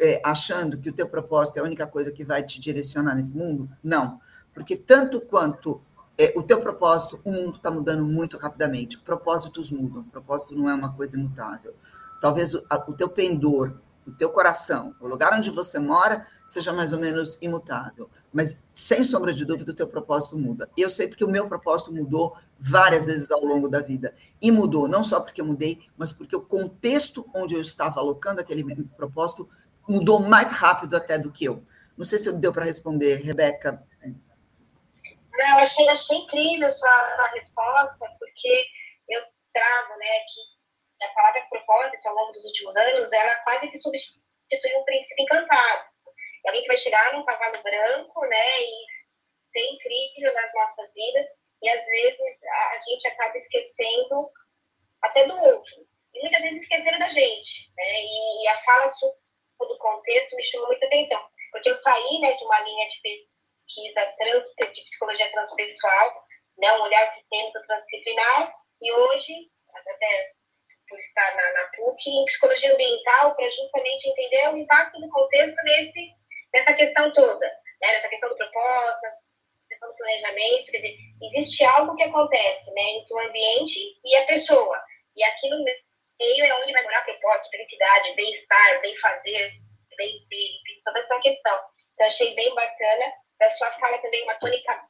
é, achando que o teu propósito é a única coisa que vai te direcionar nesse mundo? Não. Porque tanto quanto é, o teu propósito, o mundo está mudando muito rapidamente. Propósitos mudam. Propósito não é uma coisa imutável. Talvez o, a, o teu pendor, o teu coração, o lugar onde você mora, seja mais ou menos imutável. Mas, sem sombra de dúvida, o teu propósito muda. Eu sei porque o meu propósito mudou várias vezes ao longo da vida. E mudou, não só porque eu mudei, mas porque o contexto onde eu estava alocando aquele propósito mudou mais rápido até do que eu. Não sei se deu para responder, Rebeca. Não, achei, achei incrível sua, sua resposta, porque eu trago né, que a palavra propósito, ao longo dos últimos anos, ela quase que substitui um princípio encantado alguém que vai chegar num cavalo branco, né, e ser incrível nas nossas vidas, e às vezes a, gente acaba esquecendo até do outro, e muitas vezes esquecendo da gente, né, e a fala do contexto me chamou muita atenção, porque eu saí, né, de uma linha de pesquisa trans, de psicologia transpessoal, né, um olhar sistêmico transdisciplinar, e hoje, até por estar na, na PUC, em psicologia ambiental, para justamente entender o impacto do contexto nesse, nessa questão toda, né, nessa questão do propósito, questão do planejamento, quer dizer, existe algo que acontece né, entre o ambiente e a pessoa, e aqui no meio é onde vai morar propósito, felicidade, bem-estar, bem-fazer, bem-ser, toda essa questão. Então, achei bem bacana. Da sua fala também uma tônica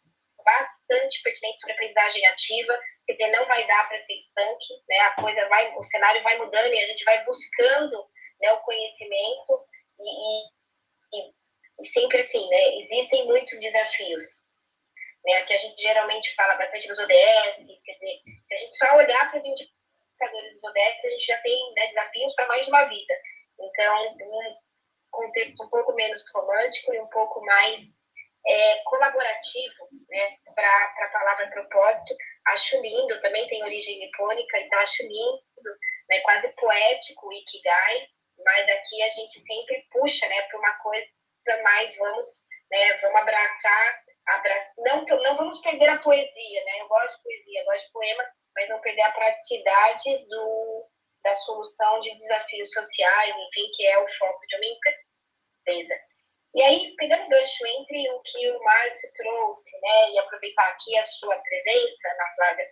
bastante pertinente sobre aprendizagem ativa, quer dizer, não vai dar para ser estanque, né? A coisa vai, o cenário vai mudando e a gente vai buscando né, o conhecimento e, e, e sempre assim, né? Existem muitos desafios, né? Que a gente geralmente fala bastante dos ODS, quer dizer, se a gente só olhar para os indicadores dos ODS, a gente já tem né, desafios para mais de uma vida. Então, um contexto um pouco menos romântico e um pouco mais é, colaborativo, né, para a palavra propósito. Acho lindo, também tem origem nipônica, então acho lindo, né, quase poético o Ikigai, mas aqui a gente sempre puxa né, para uma coisa mais, vamos, né, vamos abraçar, abra... não, não vamos perder a poesia, né, eu gosto de poesia, gosto de poema, mas não perder a praticidade do, da solução de desafios sociais, enfim, que é o foco de uma empresa. E aí, pegando gancho entre o que o Márcio trouxe, né, e aproveitar aqui a sua presença na Flávia,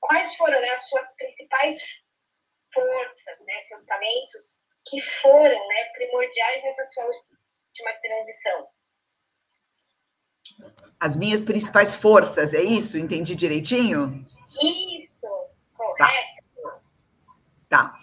quais foram né, as suas principais forças, né, seus talentos que foram né, primordiais nessa sua última transição? As minhas principais forças, é isso? Entendi direitinho? Isso, correto. Tá. tá.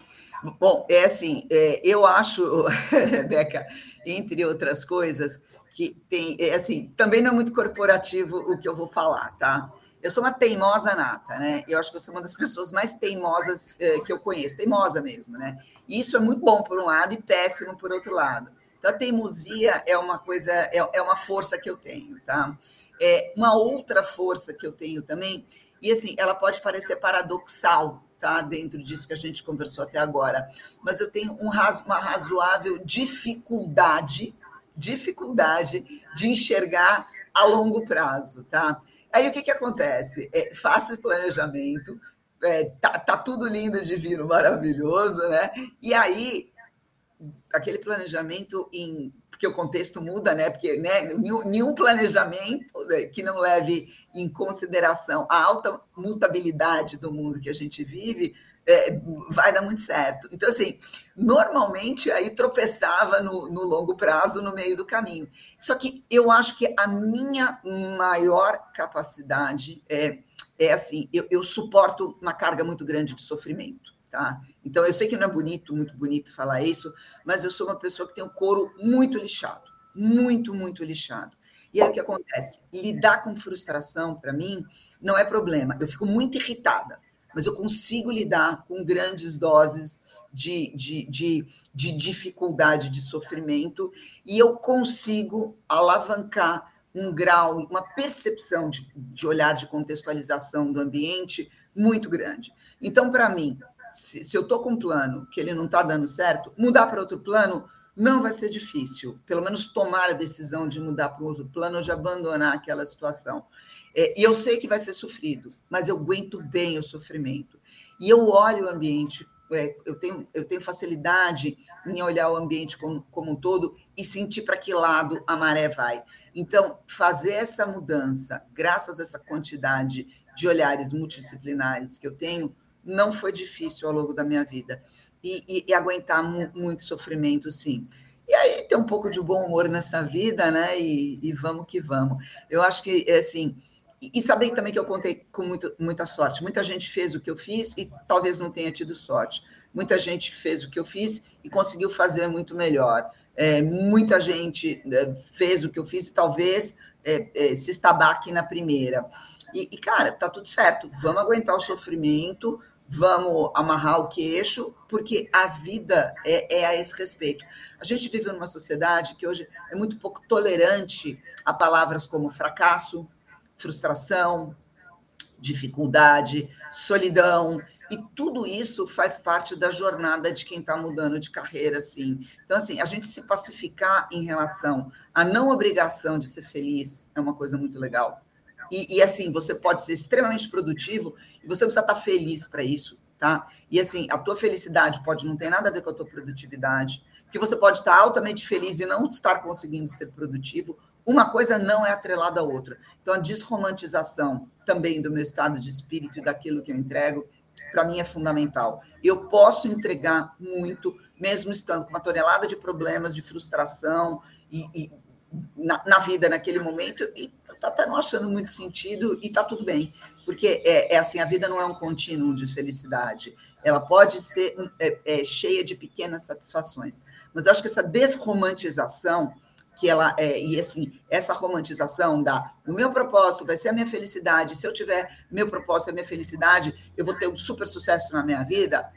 Bom, é assim, é, eu acho, Beca, entre outras coisas, que tem, é, assim, também não é muito corporativo o que eu vou falar, tá? Eu sou uma teimosa nata, né? Eu acho que eu sou uma das pessoas mais teimosas é, que eu conheço, teimosa mesmo, né? E isso é muito bom por um lado e péssimo por outro lado. Então, a teimosia é uma coisa, é, é uma força que eu tenho, tá? É uma outra força que eu tenho também, e assim, ela pode parecer paradoxal, tá? Dentro disso que a gente conversou até agora. Mas eu tenho um, uma razoável dificuldade, dificuldade de enxergar a longo prazo, tá? Aí o que, que acontece? É, faça o planejamento, é, tá, tá tudo lindo, divino, maravilhoso, né? E aí, aquele planejamento em porque o contexto muda, né? Porque né, nenhum planejamento né, que não leve em consideração a alta mutabilidade do mundo que a gente vive é, vai dar muito certo. Então, assim, normalmente aí tropeçava no, no, longo prazo, no meio do caminho. Só que eu acho que a minha maior capacidade é, é assim, eu, eu suporto uma carga muito grande de sofrimento, tá? Então, eu sei que não é bonito, muito bonito falar isso, mas eu sou uma pessoa que tem o couro muito lixado, muito, muito lixado. E aí o que acontece? Lidar com frustração, para mim, não é problema. Eu fico muito irritada, mas eu consigo lidar com grandes doses de, de, de, de dificuldade, de sofrimento, e eu consigo alavancar um grau, uma percepção de, de olhar de contextualização do ambiente muito grande. Então, para mim, se, se eu estou com um plano que ele não está dando certo, mudar para outro plano não vai ser difícil. Pelo menos tomar a decisão de mudar para outro plano ou de abandonar aquela situação. É, e eu sei que vai ser sofrido, mas eu aguento bem o sofrimento. E eu olho o ambiente, é, eu, tenho, eu tenho facilidade em olhar o ambiente como, como um todo e sentir para que lado a maré vai. Então, fazer essa mudança, graças a essa quantidade de olhares multidisciplinares que eu tenho, não foi difícil ao longo da minha vida. E, e, e aguentar mu muito sofrimento, sim. E aí ter um pouco de bom humor nessa vida, né? E, e vamos que vamos. Eu acho que, é assim, e saber também que eu contei com muito, muita sorte. Muita gente fez o que eu fiz e talvez não tenha tido sorte. Muita gente fez o que eu fiz e conseguiu fazer muito melhor. É, muita gente é, fez o que eu fiz e talvez é, é, se estabaque na primeira. E, e, cara, tá tudo certo. Vamos aguentar o sofrimento, vamos amarrar o queixo, porque a vida é, é, a esse respeito. A gente vive numa sociedade que hoje é muito pouco tolerante a palavras como fracasso, frustração, dificuldade, solidão. E tudo isso faz parte da jornada de quem está mudando de carreira, assim. Então, assim, a gente se pacificar em relação à não obrigação de ser feliz é uma coisa muito legal. E, e assim, você pode ser extremamente produtivo e você precisa estar feliz para isso, tá? E assim, a tua felicidade pode não ter nada a ver com a tua produtividade, que você pode estar altamente feliz e não estar conseguindo ser produtivo. Uma coisa não é atrelada à outra. Então, a desromantização também do meu estado de espírito e daquilo que eu entrego para mim é fundamental. Eu posso entregar muito, mesmo estando com uma tonelada de problemas, de frustração e, e na, na, vida naquele momento, e estou até não achando muito sentido e está tudo bem, porque é, é, assim, a vida não é um contínuo de felicidade, ela pode ser é, é, cheia de pequenas satisfações, mas eu acho que essa desromantização que ela é, e assim, essa romantização da o meu propósito vai ser a minha felicidade, se eu tiver meu propósito, a minha felicidade, eu vou ter um super sucesso na minha vida.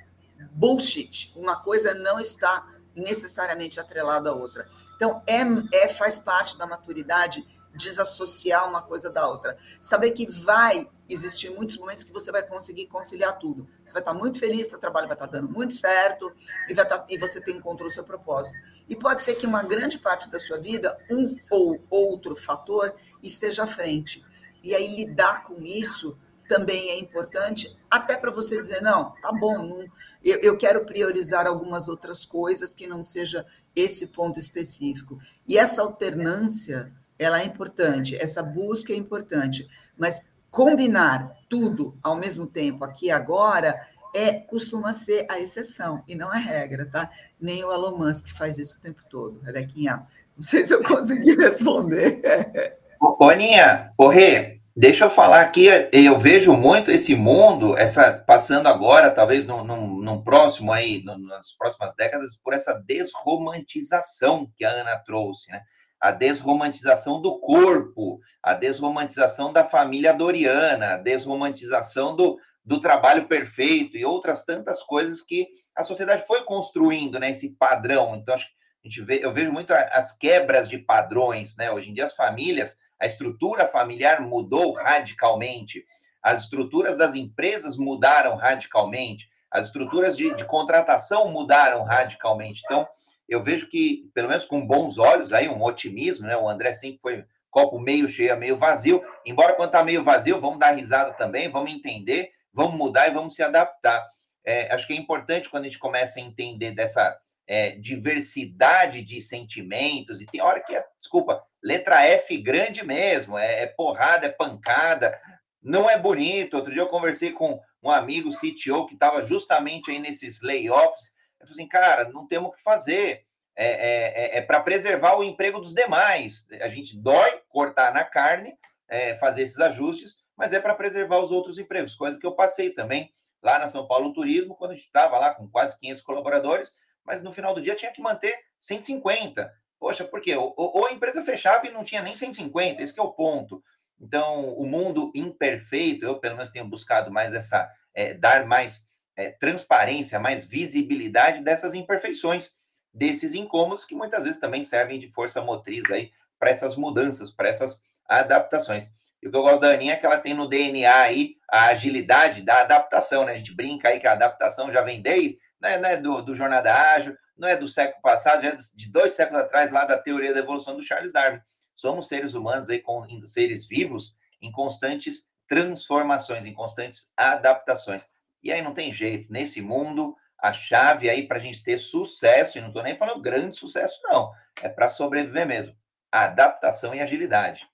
Bullshit. Uma coisa não está necessariamente atrelada à outra. Então, é, é faz parte da maturidade desassociar uma coisa da outra. Saber que vai existir muitos momentos que você vai conseguir conciliar tudo. Você vai estar muito feliz, seu trabalho vai estar dando muito certo e, vai estar, e você tem encontrou o seu propósito. E pode ser que uma grande parte da sua vida, um ou outro fator, esteja à frente. E aí lidar com isso também é importante, até para você dizer, não, tá bom, não, eu, eu quero priorizar algumas outras coisas que não seja esse ponto específico. E essa alternância ela é importante, essa busca é importante, mas combinar tudo ao mesmo tempo aqui e agora é costuma ser a exceção e não a regra, tá? Nem o Elon Musk faz isso o tempo todo, Rebequinha. Não sei se eu consegui responder. Boninha, correr, deixa eu falar aqui, eu vejo muito esse mundo, essa passando agora, talvez num, num, num próximo aí, nas próximas décadas, por essa desromantização que a Ana trouxe, né? A desromantização do corpo, a desromantização da família doriana, a desromantização do, do trabalho perfeito e outras tantas coisas que a sociedade foi construindo, né? Esse padrão. Então, acho que a gente vê, eu vejo muito as quebras de padrões, né? Hoje em dia, as famílias, a estrutura familiar mudou radicalmente, as estruturas das empresas mudaram radicalmente, as estruturas de, de contratação mudaram radicalmente. Então, eu vejo que, pelo menos com bons olhos, aí um otimismo, né? O André sempre foi copo meio cheio, meio vazio. Embora quando está meio vazio, vamos dar risada também, vamos entender, vamos mudar e vamos se adaptar. É, acho que é importante quando a gente começa a entender dessa é, diversidade de sentimentos, e tem hora que é, desculpa, letra F grande mesmo, é, é porrada, é pancada, não é bonito. Outro dia eu conversei com um amigo CTO que estava justamente aí nesses layoffs, eu falei assim, cara, não temos o que fazer. É, é, é, é para preservar o emprego dos demais. A gente dói cortar na carne, é, fazer esses ajustes, mas é para preservar os outros empregos, coisa que eu passei também lá na São Paulo Turismo, quando a gente estava lá com quase 500 colaboradores, mas no final do dia tinha que manter 150. Poxa, por quê? Ou, a empresa fechava e não tinha nem 150, esse é o ponto. Então, o mundo imperfeito, eu pelo menos tenho buscado mais essa, é, dar mais é, transparência, mais visibilidade dessas imperfeições, desses incômodos que muitas vezes também servem de força motriz aí para essas mudanças, para essas adaptações. E o que eu gosto da Aninha é que ela tem no DNA aí a agilidade da adaptação, né? A gente brinca aí que a adaptação já vem desde, não é, não é do, do Jornada Ágil, não é do século passado, já é de dois séculos atrás, lá da teoria da evolução do Charles Darwin. Somos seres humanos aí, com seres vivos, em constantes transformações, em constantes adaptações. E aí não tem jeito. Nesse mundo, a chave aí para a gente ter sucesso, e não estou nem falando grande sucesso, não, é para sobreviver mesmo. Adaptação e agilidade.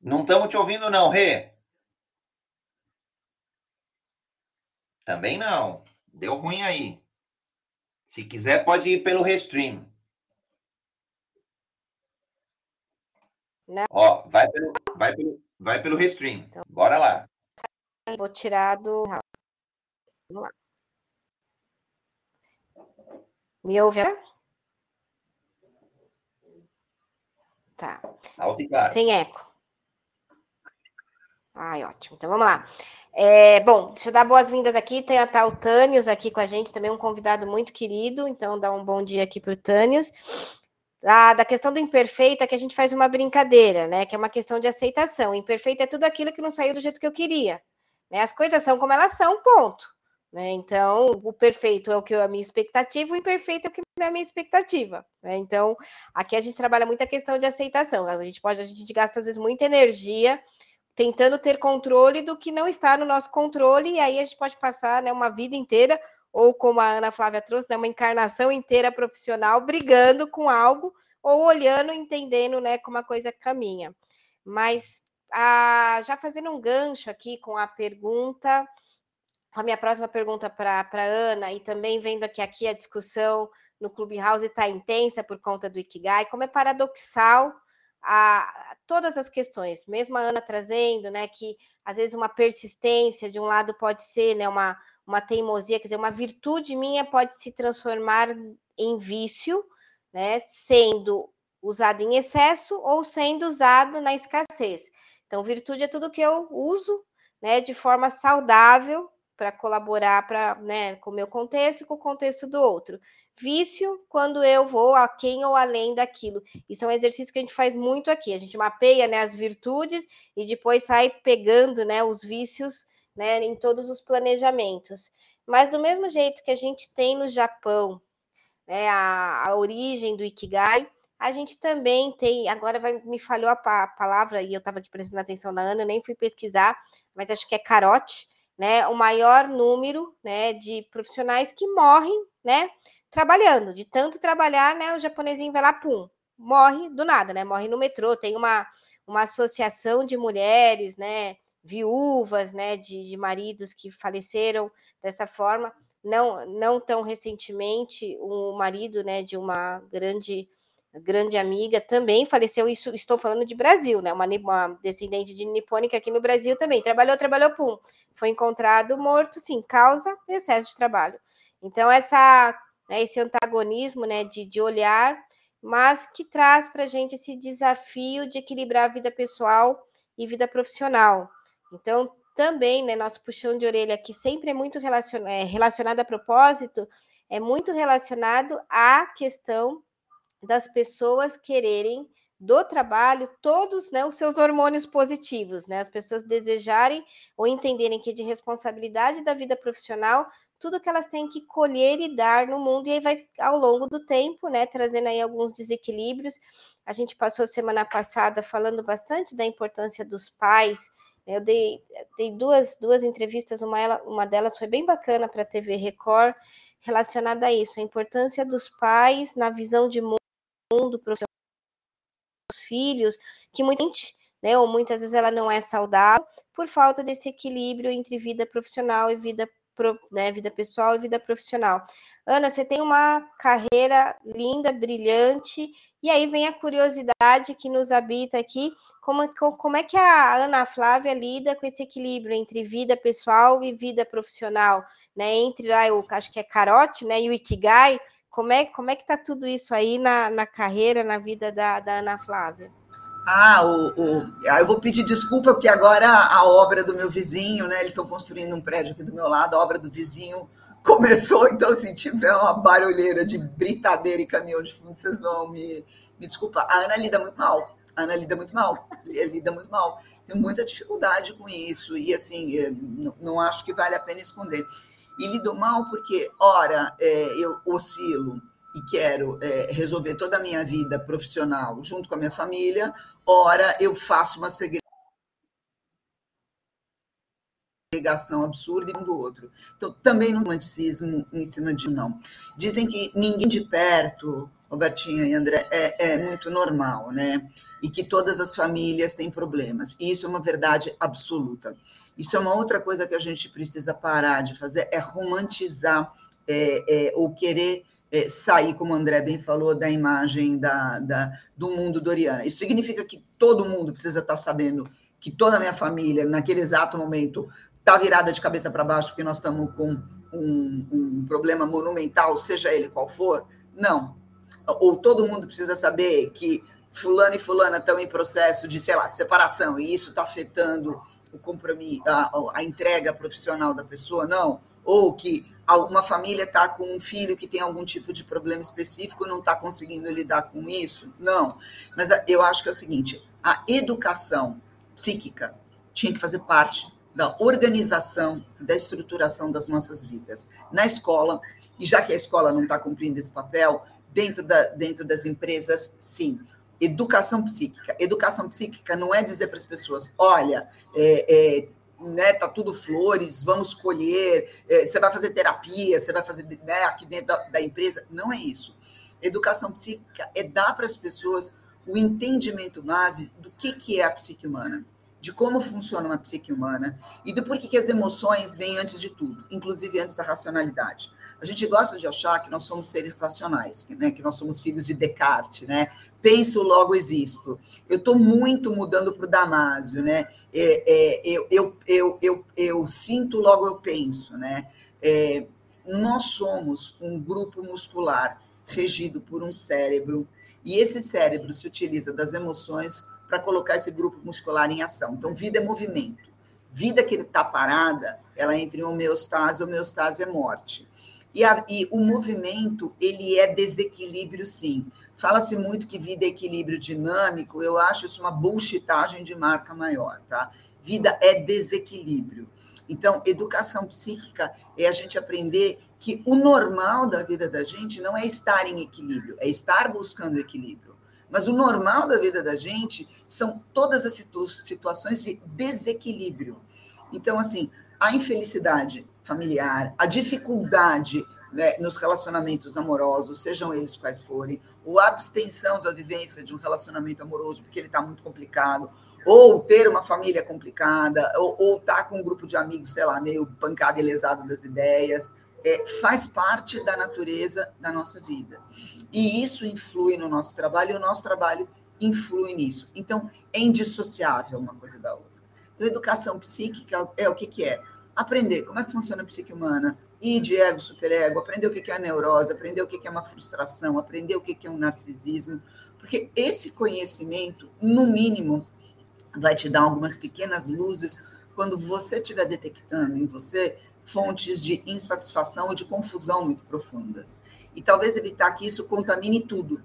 Não estamos te ouvindo, não, Rê. Também não. Deu ruim aí. Se quiser, pode ir pelo Restream. Não. Ó, vai pelo, vai pelo, Vai pelo Restream. Então, Bora lá. Vou tirar do. Vamos lá. Me ouve agora? Tá. Alto e claro. Sem eco. Ai, ótimo. Então vamos lá. É, bom, deixa eu dar boas-vindas aqui. Tem a tal Tânios aqui com a gente, também um convidado muito querido. Então, dá um bom dia aqui para o Tânios. Da, da questão do imperfeito é que a gente faz uma brincadeira, né? Que é uma questão de aceitação. O imperfeito é tudo aquilo que não saiu do jeito que eu queria. Né? As coisas são como elas são, ponto. Né? Então, o perfeito é o que é a minha expectativa, o imperfeito é o que não é a minha expectativa. Né? Então, aqui a gente trabalha muito a questão de aceitação. A gente pode, a gente gasta às vezes muita energia tentando ter controle do que não está no nosso controle, e aí a gente pode passar né, uma vida inteira, ou como a Ana Flávia trouxe, né, uma encarnação inteira profissional brigando com algo, ou olhando, entendendo né, como a coisa caminha. Mas a, já fazendo um gancho aqui com a pergunta, a minha próxima pergunta para a Ana, e também vendo que aqui a discussão no Clubhouse está intensa por conta do Ikigai, como é paradoxal a, todas as questões, mesmo a Ana trazendo, né, que às vezes uma persistência de um lado pode ser, né, uma, uma teimosia, quer dizer, uma virtude minha pode se transformar em vício, né, sendo usada em excesso ou sendo usada na escassez. Então, virtude é tudo que eu uso, né, de forma saudável para colaborar para, né, com o meu contexto e com o contexto do outro. Vício, quando eu vou a quem ou além daquilo. Isso é um exercício que a gente faz muito aqui. A gente mapeia, né, as virtudes e depois sai pegando, né, os vícios, né, em todos os planejamentos. Mas do mesmo jeito que a gente tem no Japão, né, a, a origem do Ikigai, a gente também tem, agora vai, me falhou a, a palavra, e eu estava aqui prestando atenção na Ana, nem fui pesquisar, mas acho que é carote, né? O maior número né, de profissionais que morrem, né? Trabalhando, de tanto trabalhar, né? O japonesinho vai lá, pum, morre do nada, né? Morre no metrô. Tem uma, uma associação de mulheres, né? Viúvas, né? De, de maridos que faleceram dessa forma. Não, não tão recentemente, o marido, né? De uma grande grande amiga, também faleceu. Isso estou falando de Brasil, né? Uma, uma descendente de nipônica aqui no Brasil também. Trabalhou, trabalhou, pum. Foi encontrado morto, sim, causa excesso de trabalho. Então, essa, né, esse antagonismo né, de, de olhar, mas que traz para a gente esse desafio de equilibrar a vida pessoal e vida profissional. Então, também, né, nosso puxão de orelha aqui sempre é muito relacion, é, relacionado a propósito, é muito relacionado à questão das pessoas quererem do trabalho todos né, os seus hormônios positivos, né? As pessoas desejarem ou entenderem que é de responsabilidade da vida profissional tudo que elas têm que colher e dar no mundo, e aí vai ao longo do tempo, né? Trazendo aí alguns desequilíbrios. A gente passou semana passada falando bastante da importância dos pais. Eu dei, dei duas, duas entrevistas, uma, uma delas foi bem bacana para a TV Record, relacionada a isso, a importância dos pais na visão de mundo mundo para os seus filhos, que muita gente, né, ou muitas vezes ela não é saudável por falta desse equilíbrio entre vida profissional e vida né, vida pessoal e vida profissional. Ana, você tem uma carreira linda, brilhante, e aí vem a curiosidade que nos habita aqui, como, como é que a Ana Flávia lida com esse equilíbrio entre vida pessoal e vida profissional, né, entre, eu acho que é carote, né, e o Ikigai, como é, como é que está tudo isso aí na, na carreira, na vida da, da Ana Flávia? Ah, o, o, ah, eu vou pedir desculpa, porque agora a obra do meu vizinho, né? Eles estão construindo um prédio aqui do meu lado, a obra do vizinho começou, então se tiver uma barulheira de britadeira e caminhão de fundo, vocês vão me, me desculpar. A Ana lida muito mal. A Ana lida muito mal. Lida muito mal. Tenho muita dificuldade com isso, e assim, eh, não, não acho que vale a pena esconder e lido mal porque, ora, é, eu oscilo e quero é, resolver toda a minha vida profissional junto com a minha família, ora, eu faço uma segregação absurda um do outro. Então, também não romanticismo em cima de não. Dizem que ninguém de perto, Robertinha e André, é, é muito normal, né? E que todas as famílias têm problemas. E isso é uma verdade absoluta. Isso é uma outra coisa que a gente precisa parar de fazer, é romantizar é, é, ou querer é, sair, como o André bem falou, da imagem da, da, do mundo doriana. Isso significa que todo mundo precisa estar sabendo que toda a minha família, naquele exato momento, está virada de cabeça para baixo porque nós estamos com um, um problema monumental, seja ele qual for? Não. Ou todo mundo precisa saber que fulano e fulana estão em processo de, sei lá, de separação e isso está afetando o compromisso, a, a entrega profissional da pessoa, não. Ou que uma família está com um filho que tem algum tipo de problema específico e não está conseguindo lidar com isso? Não. Mas eu acho que é o seguinte: a educação psíquica tinha que fazer parte da organização, da estruturação das nossas vidas. Na escola, e já que a escola não está cumprindo esse papel, dentro, da, dentro das empresas, sim. Educação psíquica. Educação psíquica não é dizer para as pessoas: olha, é, é, né, tá tudo flores, vamos colher, é, você vai fazer terapia, você vai fazer né, aqui dentro da, da empresa. Não é isso. Educação psíquica é dar para as pessoas o entendimento base do que, que é a psique humana, de como funciona uma psique humana e do porquê que as emoções vêm antes de tudo, inclusive antes da racionalidade. A gente gosta de achar que nós somos seres racionais, né? que nós somos filhos de Descartes, né? Penso, logo existo. Eu estou muito mudando para o Damásio, né? É, é, eu, eu, eu, eu, eu sinto, logo eu penso, né? É, nós somos um grupo muscular regido por um cérebro, e esse cérebro se utiliza das emoções para colocar esse grupo muscular em ação. Então, vida é movimento. Vida que está parada, ela entra em homeostase, homeostase é morte. E, a, e o movimento, ele é desequilíbrio, sim. Fala-se muito que vida é equilíbrio dinâmico, eu acho isso uma bullshitagem de marca maior, tá? Vida é desequilíbrio. Então, educação psíquica é a gente aprender que o normal da vida da gente não é estar em equilíbrio, é estar buscando equilíbrio. Mas o normal da vida da gente são todas as situ situações de desequilíbrio. Então, assim, a infelicidade familiar, a dificuldade né, nos relacionamentos amorosos, sejam eles quais forem, ou abstenção da vivência de um relacionamento amoroso porque ele está muito complicado, ou ter uma família complicada, ou estar tá com um grupo de amigos, sei lá, meio pancado e lesado das ideias, é, faz parte da natureza da nossa vida. E isso influi no nosso trabalho, e o nosso trabalho influi nisso. Então, é indissociável uma coisa da outra. Então, educação psíquica é o que, que é? aprender como é que funciona a psique humana, de ego, superego, aprender o que é a neurose, aprender o que é uma frustração, aprender o que é um narcisismo, porque esse conhecimento, no mínimo, vai te dar algumas pequenas luzes quando você estiver detectando em você fontes de insatisfação ou de confusão muito profundas. E talvez evitar que isso contamine tudo.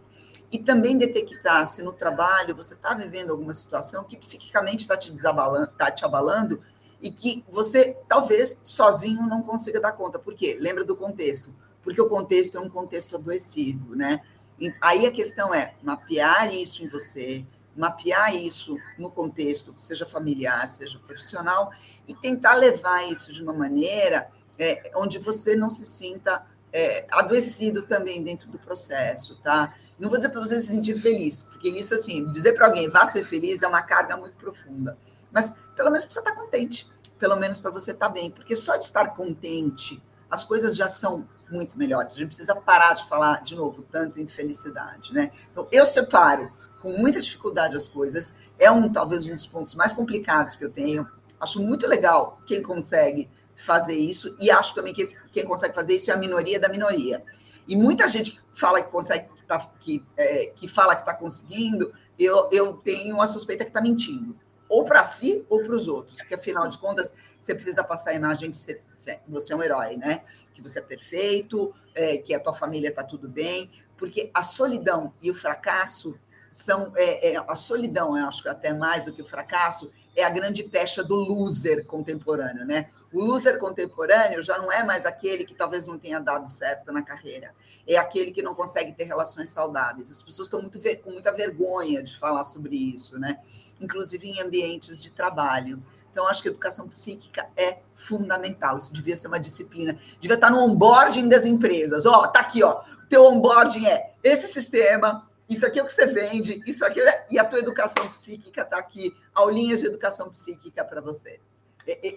E também detectar se no trabalho você está vivendo alguma situação que psiquicamente está te está te abalando e que você talvez sozinho não consiga dar conta. Por quê? Lembra do contexto? Porque o contexto é um contexto adoecido, né? E aí a questão é mapear isso em você, mapear isso no contexto, seja familiar, seja profissional, e tentar levar isso de uma maneira é, onde você não se sinta é, adoecido também dentro do processo, tá? Não vou dizer para você se sentir feliz, porque isso, assim, dizer para alguém vá ser feliz é uma carga muito profunda. Mas pelo menos para você estar tá contente, pelo menos para você estar tá bem, porque só de estar contente, as coisas já são muito melhores. A gente precisa parar de falar, de novo, tanto em felicidade, né? Então, eu separo com muita dificuldade as coisas, é um talvez um dos pontos mais complicados que eu tenho. Acho muito legal quem consegue fazer isso, e acho também que quem consegue fazer isso é a minoria da minoria. E muita gente que fala que consegue, que, tá, que, é, que fala que está conseguindo, eu, eu tenho a suspeita que está mentindo ou para si ou para os outros, porque afinal de contas você precisa passar a imagem de ser, você é um herói, né? Que você é perfeito, é, que a tua família está tudo bem, porque a solidão e o fracasso são é, é, a solidão, eu acho que até mais do que o fracasso, é a grande pecha do loser contemporâneo, né? O loser contemporâneo já não é mais aquele que talvez não tenha dado certo na carreira, é aquele que não consegue ter relações saudáveis. As pessoas estão muito com muita vergonha de falar sobre isso, né? Inclusive em ambientes de trabalho. Então, acho que educação psíquica é fundamental. Isso devia ser uma disciplina. Devia estar no onboarding das empresas. Ó, tá aqui, ó. Teu onboarding é esse sistema, isso aqui é o que você vende, isso aqui é... e a tua educação psíquica está aqui, aulinhas de educação psíquica para você.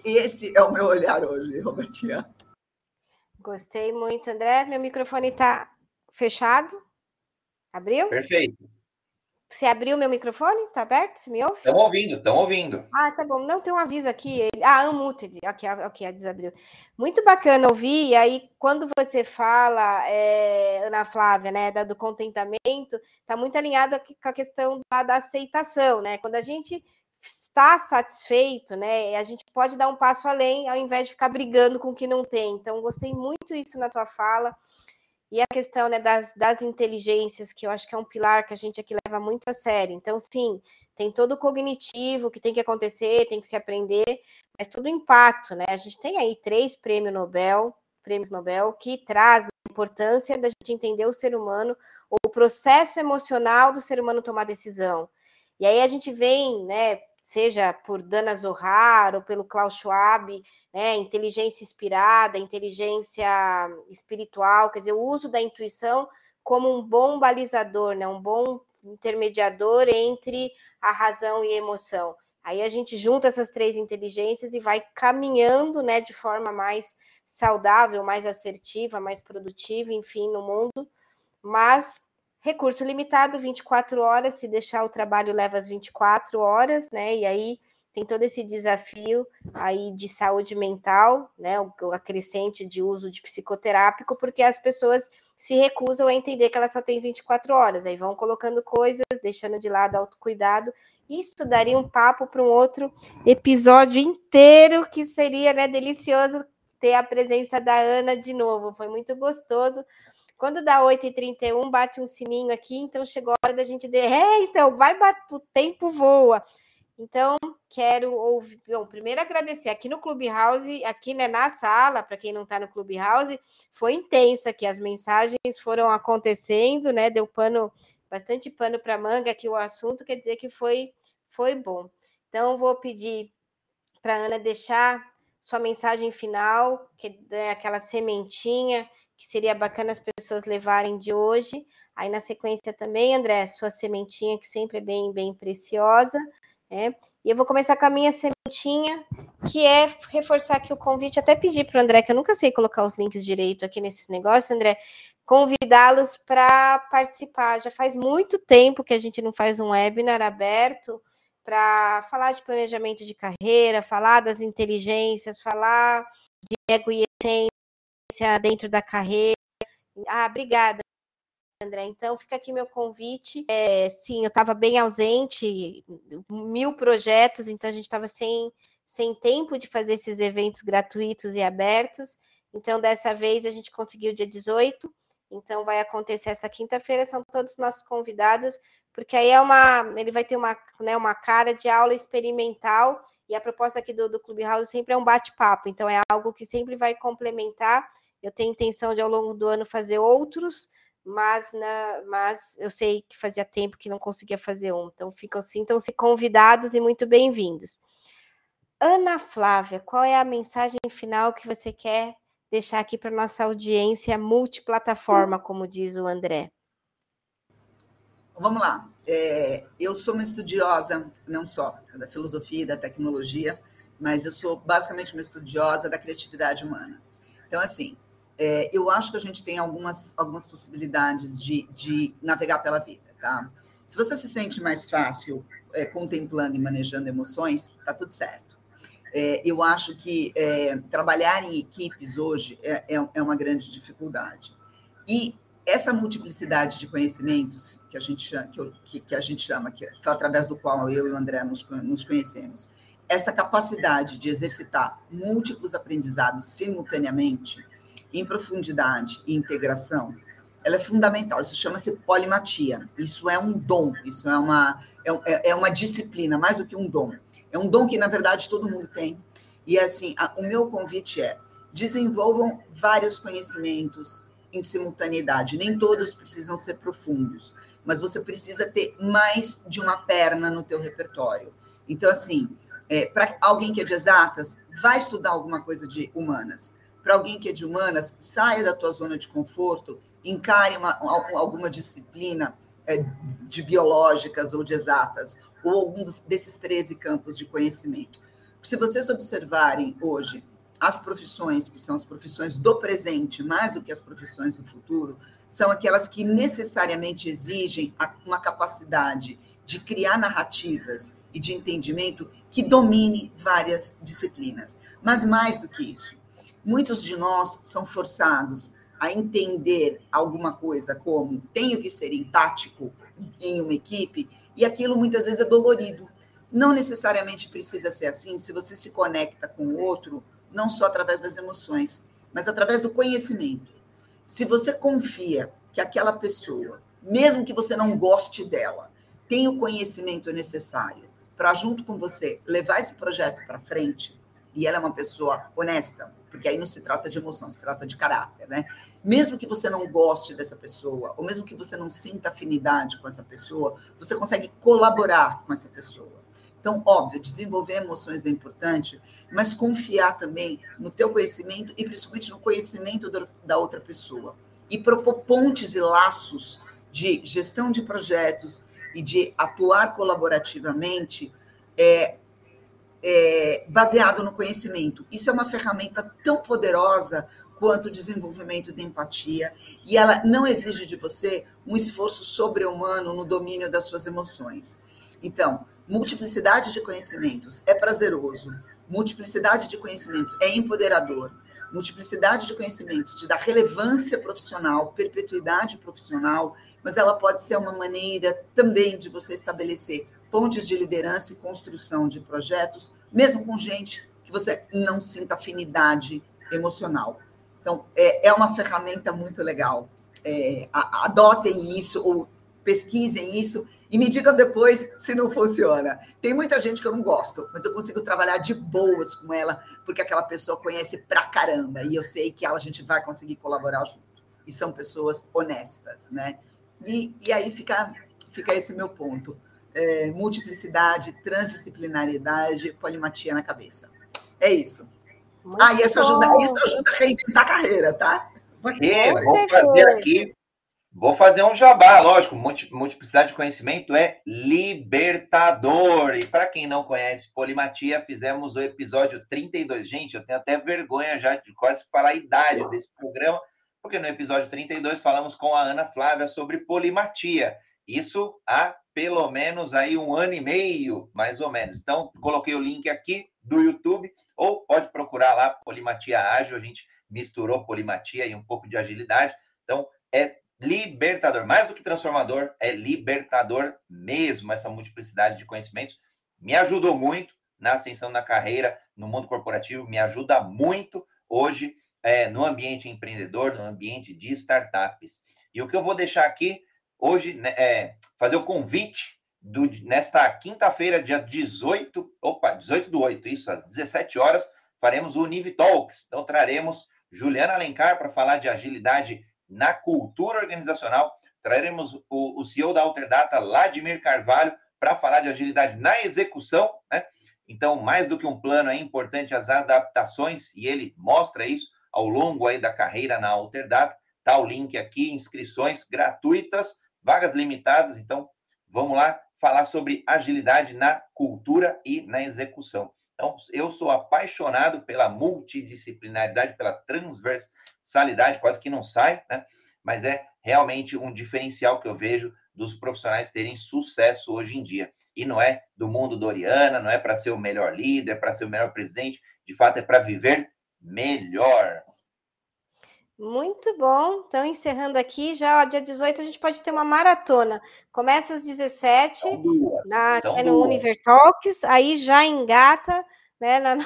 Esse é o meu olhar hoje, Robertinha. Gostei muito, André. Meu microfone está fechado. Abriu? Perfeito. Você abriu meu microfone? Está aberto? Você me ouve? Estão ouvindo, estão ouvindo. Ah, tá bom. Não, tem um aviso aqui. Ah, unmuted. Ok, ok, desabriu. Muito bacana ouvir. E aí, quando você fala, é, Ana Flávia, né, do contentamento, está muito alinhado com a questão da, da aceitação, né? Quando a gente está satisfeito, né? A gente pode dar um passo além ao invés de ficar brigando com o que não tem. Então, gostei muito isso na tua fala. E a questão né, das, das inteligências, que eu acho que é um pilar que a gente aqui leva muito a sério. Então, sim, tem todo o cognitivo que tem que acontecer, tem que se aprender, mas tudo impacto, né? A gente tem aí três prêmios Nobel, prêmios Nobel, que traz a importância da gente entender o ser humano, o processo emocional do ser humano tomar decisão. E aí a gente vem, né, seja por Dana Zohar ou pelo Klaus Schwab, né, inteligência inspirada, inteligência espiritual, quer dizer, o uso da intuição como um bom balizador, né, um bom intermediador entre a razão e a emoção. Aí a gente junta essas três inteligências e vai caminhando, né, de forma mais saudável, mais assertiva, mais produtiva, enfim, no mundo. Mas Recurso limitado, 24 horas, se deixar o trabalho leva as 24 horas, né? E aí tem todo esse desafio aí de saúde mental, né? O, acrescente de uso de psicoterápico, porque as pessoas se recusam a entender que ela só tem 24 horas, aí vão colocando coisas, deixando de lado autocuidado. Isso daria um papo para um outro episódio inteiro, que seria né, delicioso ter a presença da Ana de novo. Foi muito gostoso. Quando dá 8h31, bate um sininho aqui, então chegou a hora da gente dizer, é, então, vai bater, o tempo voa. Então, quero ouvir. Bom, primeiro agradecer aqui no Clubhouse, aqui né, na sala, para quem não está no Clubhouse, foi intenso aqui, as mensagens foram acontecendo, né? Deu pano, bastante pano para manga aqui o assunto, quer dizer que foi, foi bom. Então, vou pedir para Ana deixar sua mensagem final, que é aquela sementinha que seria bacana as pessoas levarem de hoje. Aí na sequência também, André, sua sementinha, que sempre é bem, bem preciosa. Né? E eu vou começar com a minha sementinha, que é reforçar aqui o convite, até pedir para o André, que eu nunca sei colocar os links direito aqui nesses negócios, André, convidá-los para participar. Já faz muito tempo que a gente não faz um webinar aberto para falar de planejamento de carreira, falar das inteligências, falar de ego e essência, dentro da carreira. Ah, obrigada, André. Então, fica aqui meu convite. É, sim, eu estava bem ausente, mil projetos, então a gente estava sem, sem tempo de fazer esses eventos gratuitos e abertos. Então, dessa vez, a gente conseguiu dia 18. Então, vai acontecer essa quinta-feira, são todos nossos convidados, porque aí é uma. Ele vai ter uma, né, uma cara de aula experimental. E a proposta aqui do, do Clubhouse sempre é um bate-papo, então é algo que sempre vai complementar eu tenho intenção de, ao longo do ano, fazer outros, mas, na, mas eu sei que fazia tempo que não conseguia fazer um. Então, ficam sintam-se convidados e muito bem-vindos. Ana Flávia, qual é a mensagem final que você quer deixar aqui para nossa audiência multiplataforma, como diz o André? Vamos lá. É, eu sou uma estudiosa, não só da filosofia e da tecnologia, mas eu sou basicamente uma estudiosa da criatividade humana. Então, assim, é, eu acho que a gente tem algumas, algumas possibilidades de, de navegar pela vida, tá? Se você se sente mais fácil é, contemplando e manejando emoções, tá tudo certo. É, eu acho que é, trabalhar em equipes hoje é, é, é uma grande dificuldade. E essa multiplicidade de conhecimentos que a gente chama, que, eu, que, que a gente chama que é através do qual eu e o André nos, nos conhecemos, essa capacidade de exercitar múltiplos aprendizados simultaneamente, em profundidade e integração, ela é fundamental. Isso chama-se polimatia. Isso é um dom, isso é uma, é, é, é uma disciplina, mais do que um dom. É um dom que, na verdade, todo mundo tem. E, assim, a, o meu convite é desenvolvam vários conhecimentos em simultaneidade. Nem todos precisam ser profundos, mas você precisa ter mais de uma perna no teu repertório. Então, assim, é, para alguém que é de exatas, vai estudar alguma coisa de humanas para alguém que é de humanas, saia da tua zona de conforto, encare uma, alguma disciplina é, de biológicas ou de exatas, ou algum desses 13 campos de conhecimento. Se vocês observarem hoje as profissões que são as profissões do presente, mais do que as profissões do futuro, são aquelas que necessariamente exigem uma capacidade de criar narrativas e de entendimento que domine várias disciplinas. Mas mais do que isso, Muitos de nós são forçados a entender alguma coisa como tenho que ser empático em uma equipe, e aquilo muitas vezes é dolorido, Não necessariamente precisa ser assim se você se conecta com o outro, não só através das emoções, mas através do conhecimento. Se você confia que aquela pessoa, mesmo que você não goste dela, tem o conhecimento necessário para, junto com você, levar esse projeto para frente, e ela é uma pessoa honesta, porque aí não se trata de emoção, se trata de caráter, né? Mesmo que você não goste dessa pessoa, ou mesmo que você não sinta afinidade com essa pessoa, você consegue colaborar com essa pessoa. Então, óbvio, desenvolver emoções é importante, mas confiar também no teu conhecimento e principalmente no conhecimento da outra pessoa. E propor pontes e laços de gestão de projetos e de atuar colaborativamente é, é, baseado no conhecimento. Isso é uma ferramenta tão poderosa quanto o desenvolvimento de empatia, e ela não exige de você um esforço sobre-humano no domínio das suas emoções. Então, multiplicidade de conhecimentos é prazeroso, multiplicidade de conhecimentos é empoderador, multiplicidade de conhecimentos te dá relevância profissional, perpetuidade profissional, mas ela pode ser uma maneira também de você estabelecer pontes de liderança e construção de projetos, mesmo com gente que você não sinta afinidade emocional. Então, é, é uma ferramenta muito legal. É, adotem isso ou pesquisem isso e me digam depois se não funciona. Tem muita gente que eu não gosto, mas eu consigo trabalhar de boas com ela, porque aquela pessoa conhece pra caramba e eu sei que ela, a gente vai conseguir colaborar junto. E são pessoas honestas, né? E, e aí fica, fica esse meu ponto é, multiplicidade, transdisciplinaridade, polimatia na cabeça. É isso. Muito ah, e isso ajuda, isso ajuda a reinventar a carreira, tá? E vou fazer aqui, vou fazer um jabá, lógico, multiplicidade de conhecimento é libertador. E para quem não conhece polimatia, fizemos o episódio 32. Gente, eu tenho até vergonha já de quase falar a idade desse programa, porque no episódio 32 falamos com a Ana Flávia sobre polimatia. Isso há pelo menos aí um ano e meio, mais ou menos. Então, coloquei o link aqui do YouTube, ou pode procurar lá Polimatia Ágil, a gente misturou polimatia e um pouco de agilidade. Então, é libertador, mais do que transformador, é libertador mesmo essa multiplicidade de conhecimentos. Me ajudou muito na ascensão na carreira, no mundo corporativo, me ajuda muito hoje é, no ambiente empreendedor, no ambiente de startups. E o que eu vou deixar aqui hoje né, é, fazer o convite do, nesta quinta-feira, dia 18, opa, 18 do 8, isso, às 17 horas, faremos o Univ Talks. Então, traremos Juliana Alencar para falar de agilidade na cultura organizacional. Traremos o, o CEO da Alterdata, Vladimir Carvalho, para falar de agilidade na execução, né? Então, mais do que um plano, é importante as adaptações, e ele mostra isso ao longo aí da carreira na Alterdata. Tá o link aqui, inscrições gratuitas vagas limitadas, então vamos lá falar sobre agilidade na cultura e na execução. Então, eu sou apaixonado pela multidisciplinaridade, pela transversalidade, quase que não sai, né? Mas é realmente um diferencial que eu vejo dos profissionais terem sucesso hoje em dia. E não é do mundo Doriana, não é para ser o melhor líder, para ser o melhor presidente, de fato é para viver melhor. Muito bom. Então, encerrando aqui, já ó, dia 18 a gente pode ter uma maratona. Começa às 17 na, é no Univer Talks, aí já engata né, na,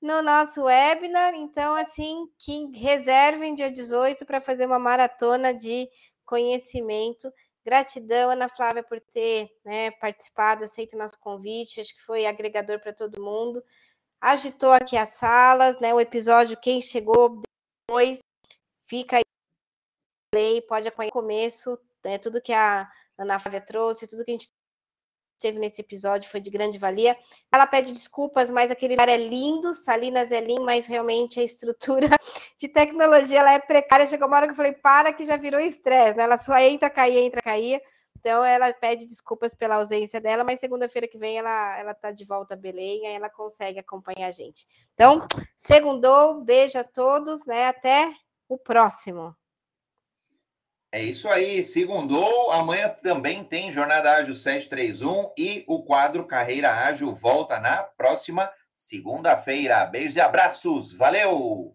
no nosso webinar. Então, assim, que reservem dia 18 para fazer uma maratona de conhecimento. Gratidão, Ana Flávia, por ter né, participado, aceito o nosso convite. Acho que foi agregador para todo mundo. Agitou aqui as salas, né? O episódio, quem chegou depois, Fica aí, pode acompanhar o começo, né, tudo que a Ana Flávia trouxe, tudo que a gente teve nesse episódio foi de grande valia. Ela pede desculpas, mas aquele lugar é lindo, Salinas é lindo, mas realmente a estrutura de tecnologia ela é precária. Chegou uma hora que eu falei, para que já virou estresse, né? Ela só entra, caía, entra, caía. Então ela pede desculpas pela ausência dela, mas segunda-feira que vem ela ela tá de volta a Belém, aí ela consegue acompanhar a gente. Então, segundou, beijo a todos, né? Até o próximo. É isso aí, segundou. Amanhã também tem Jornada Ágil 731 e o quadro Carreira Ágil volta na próxima segunda-feira. Beijos e abraços. Valeu!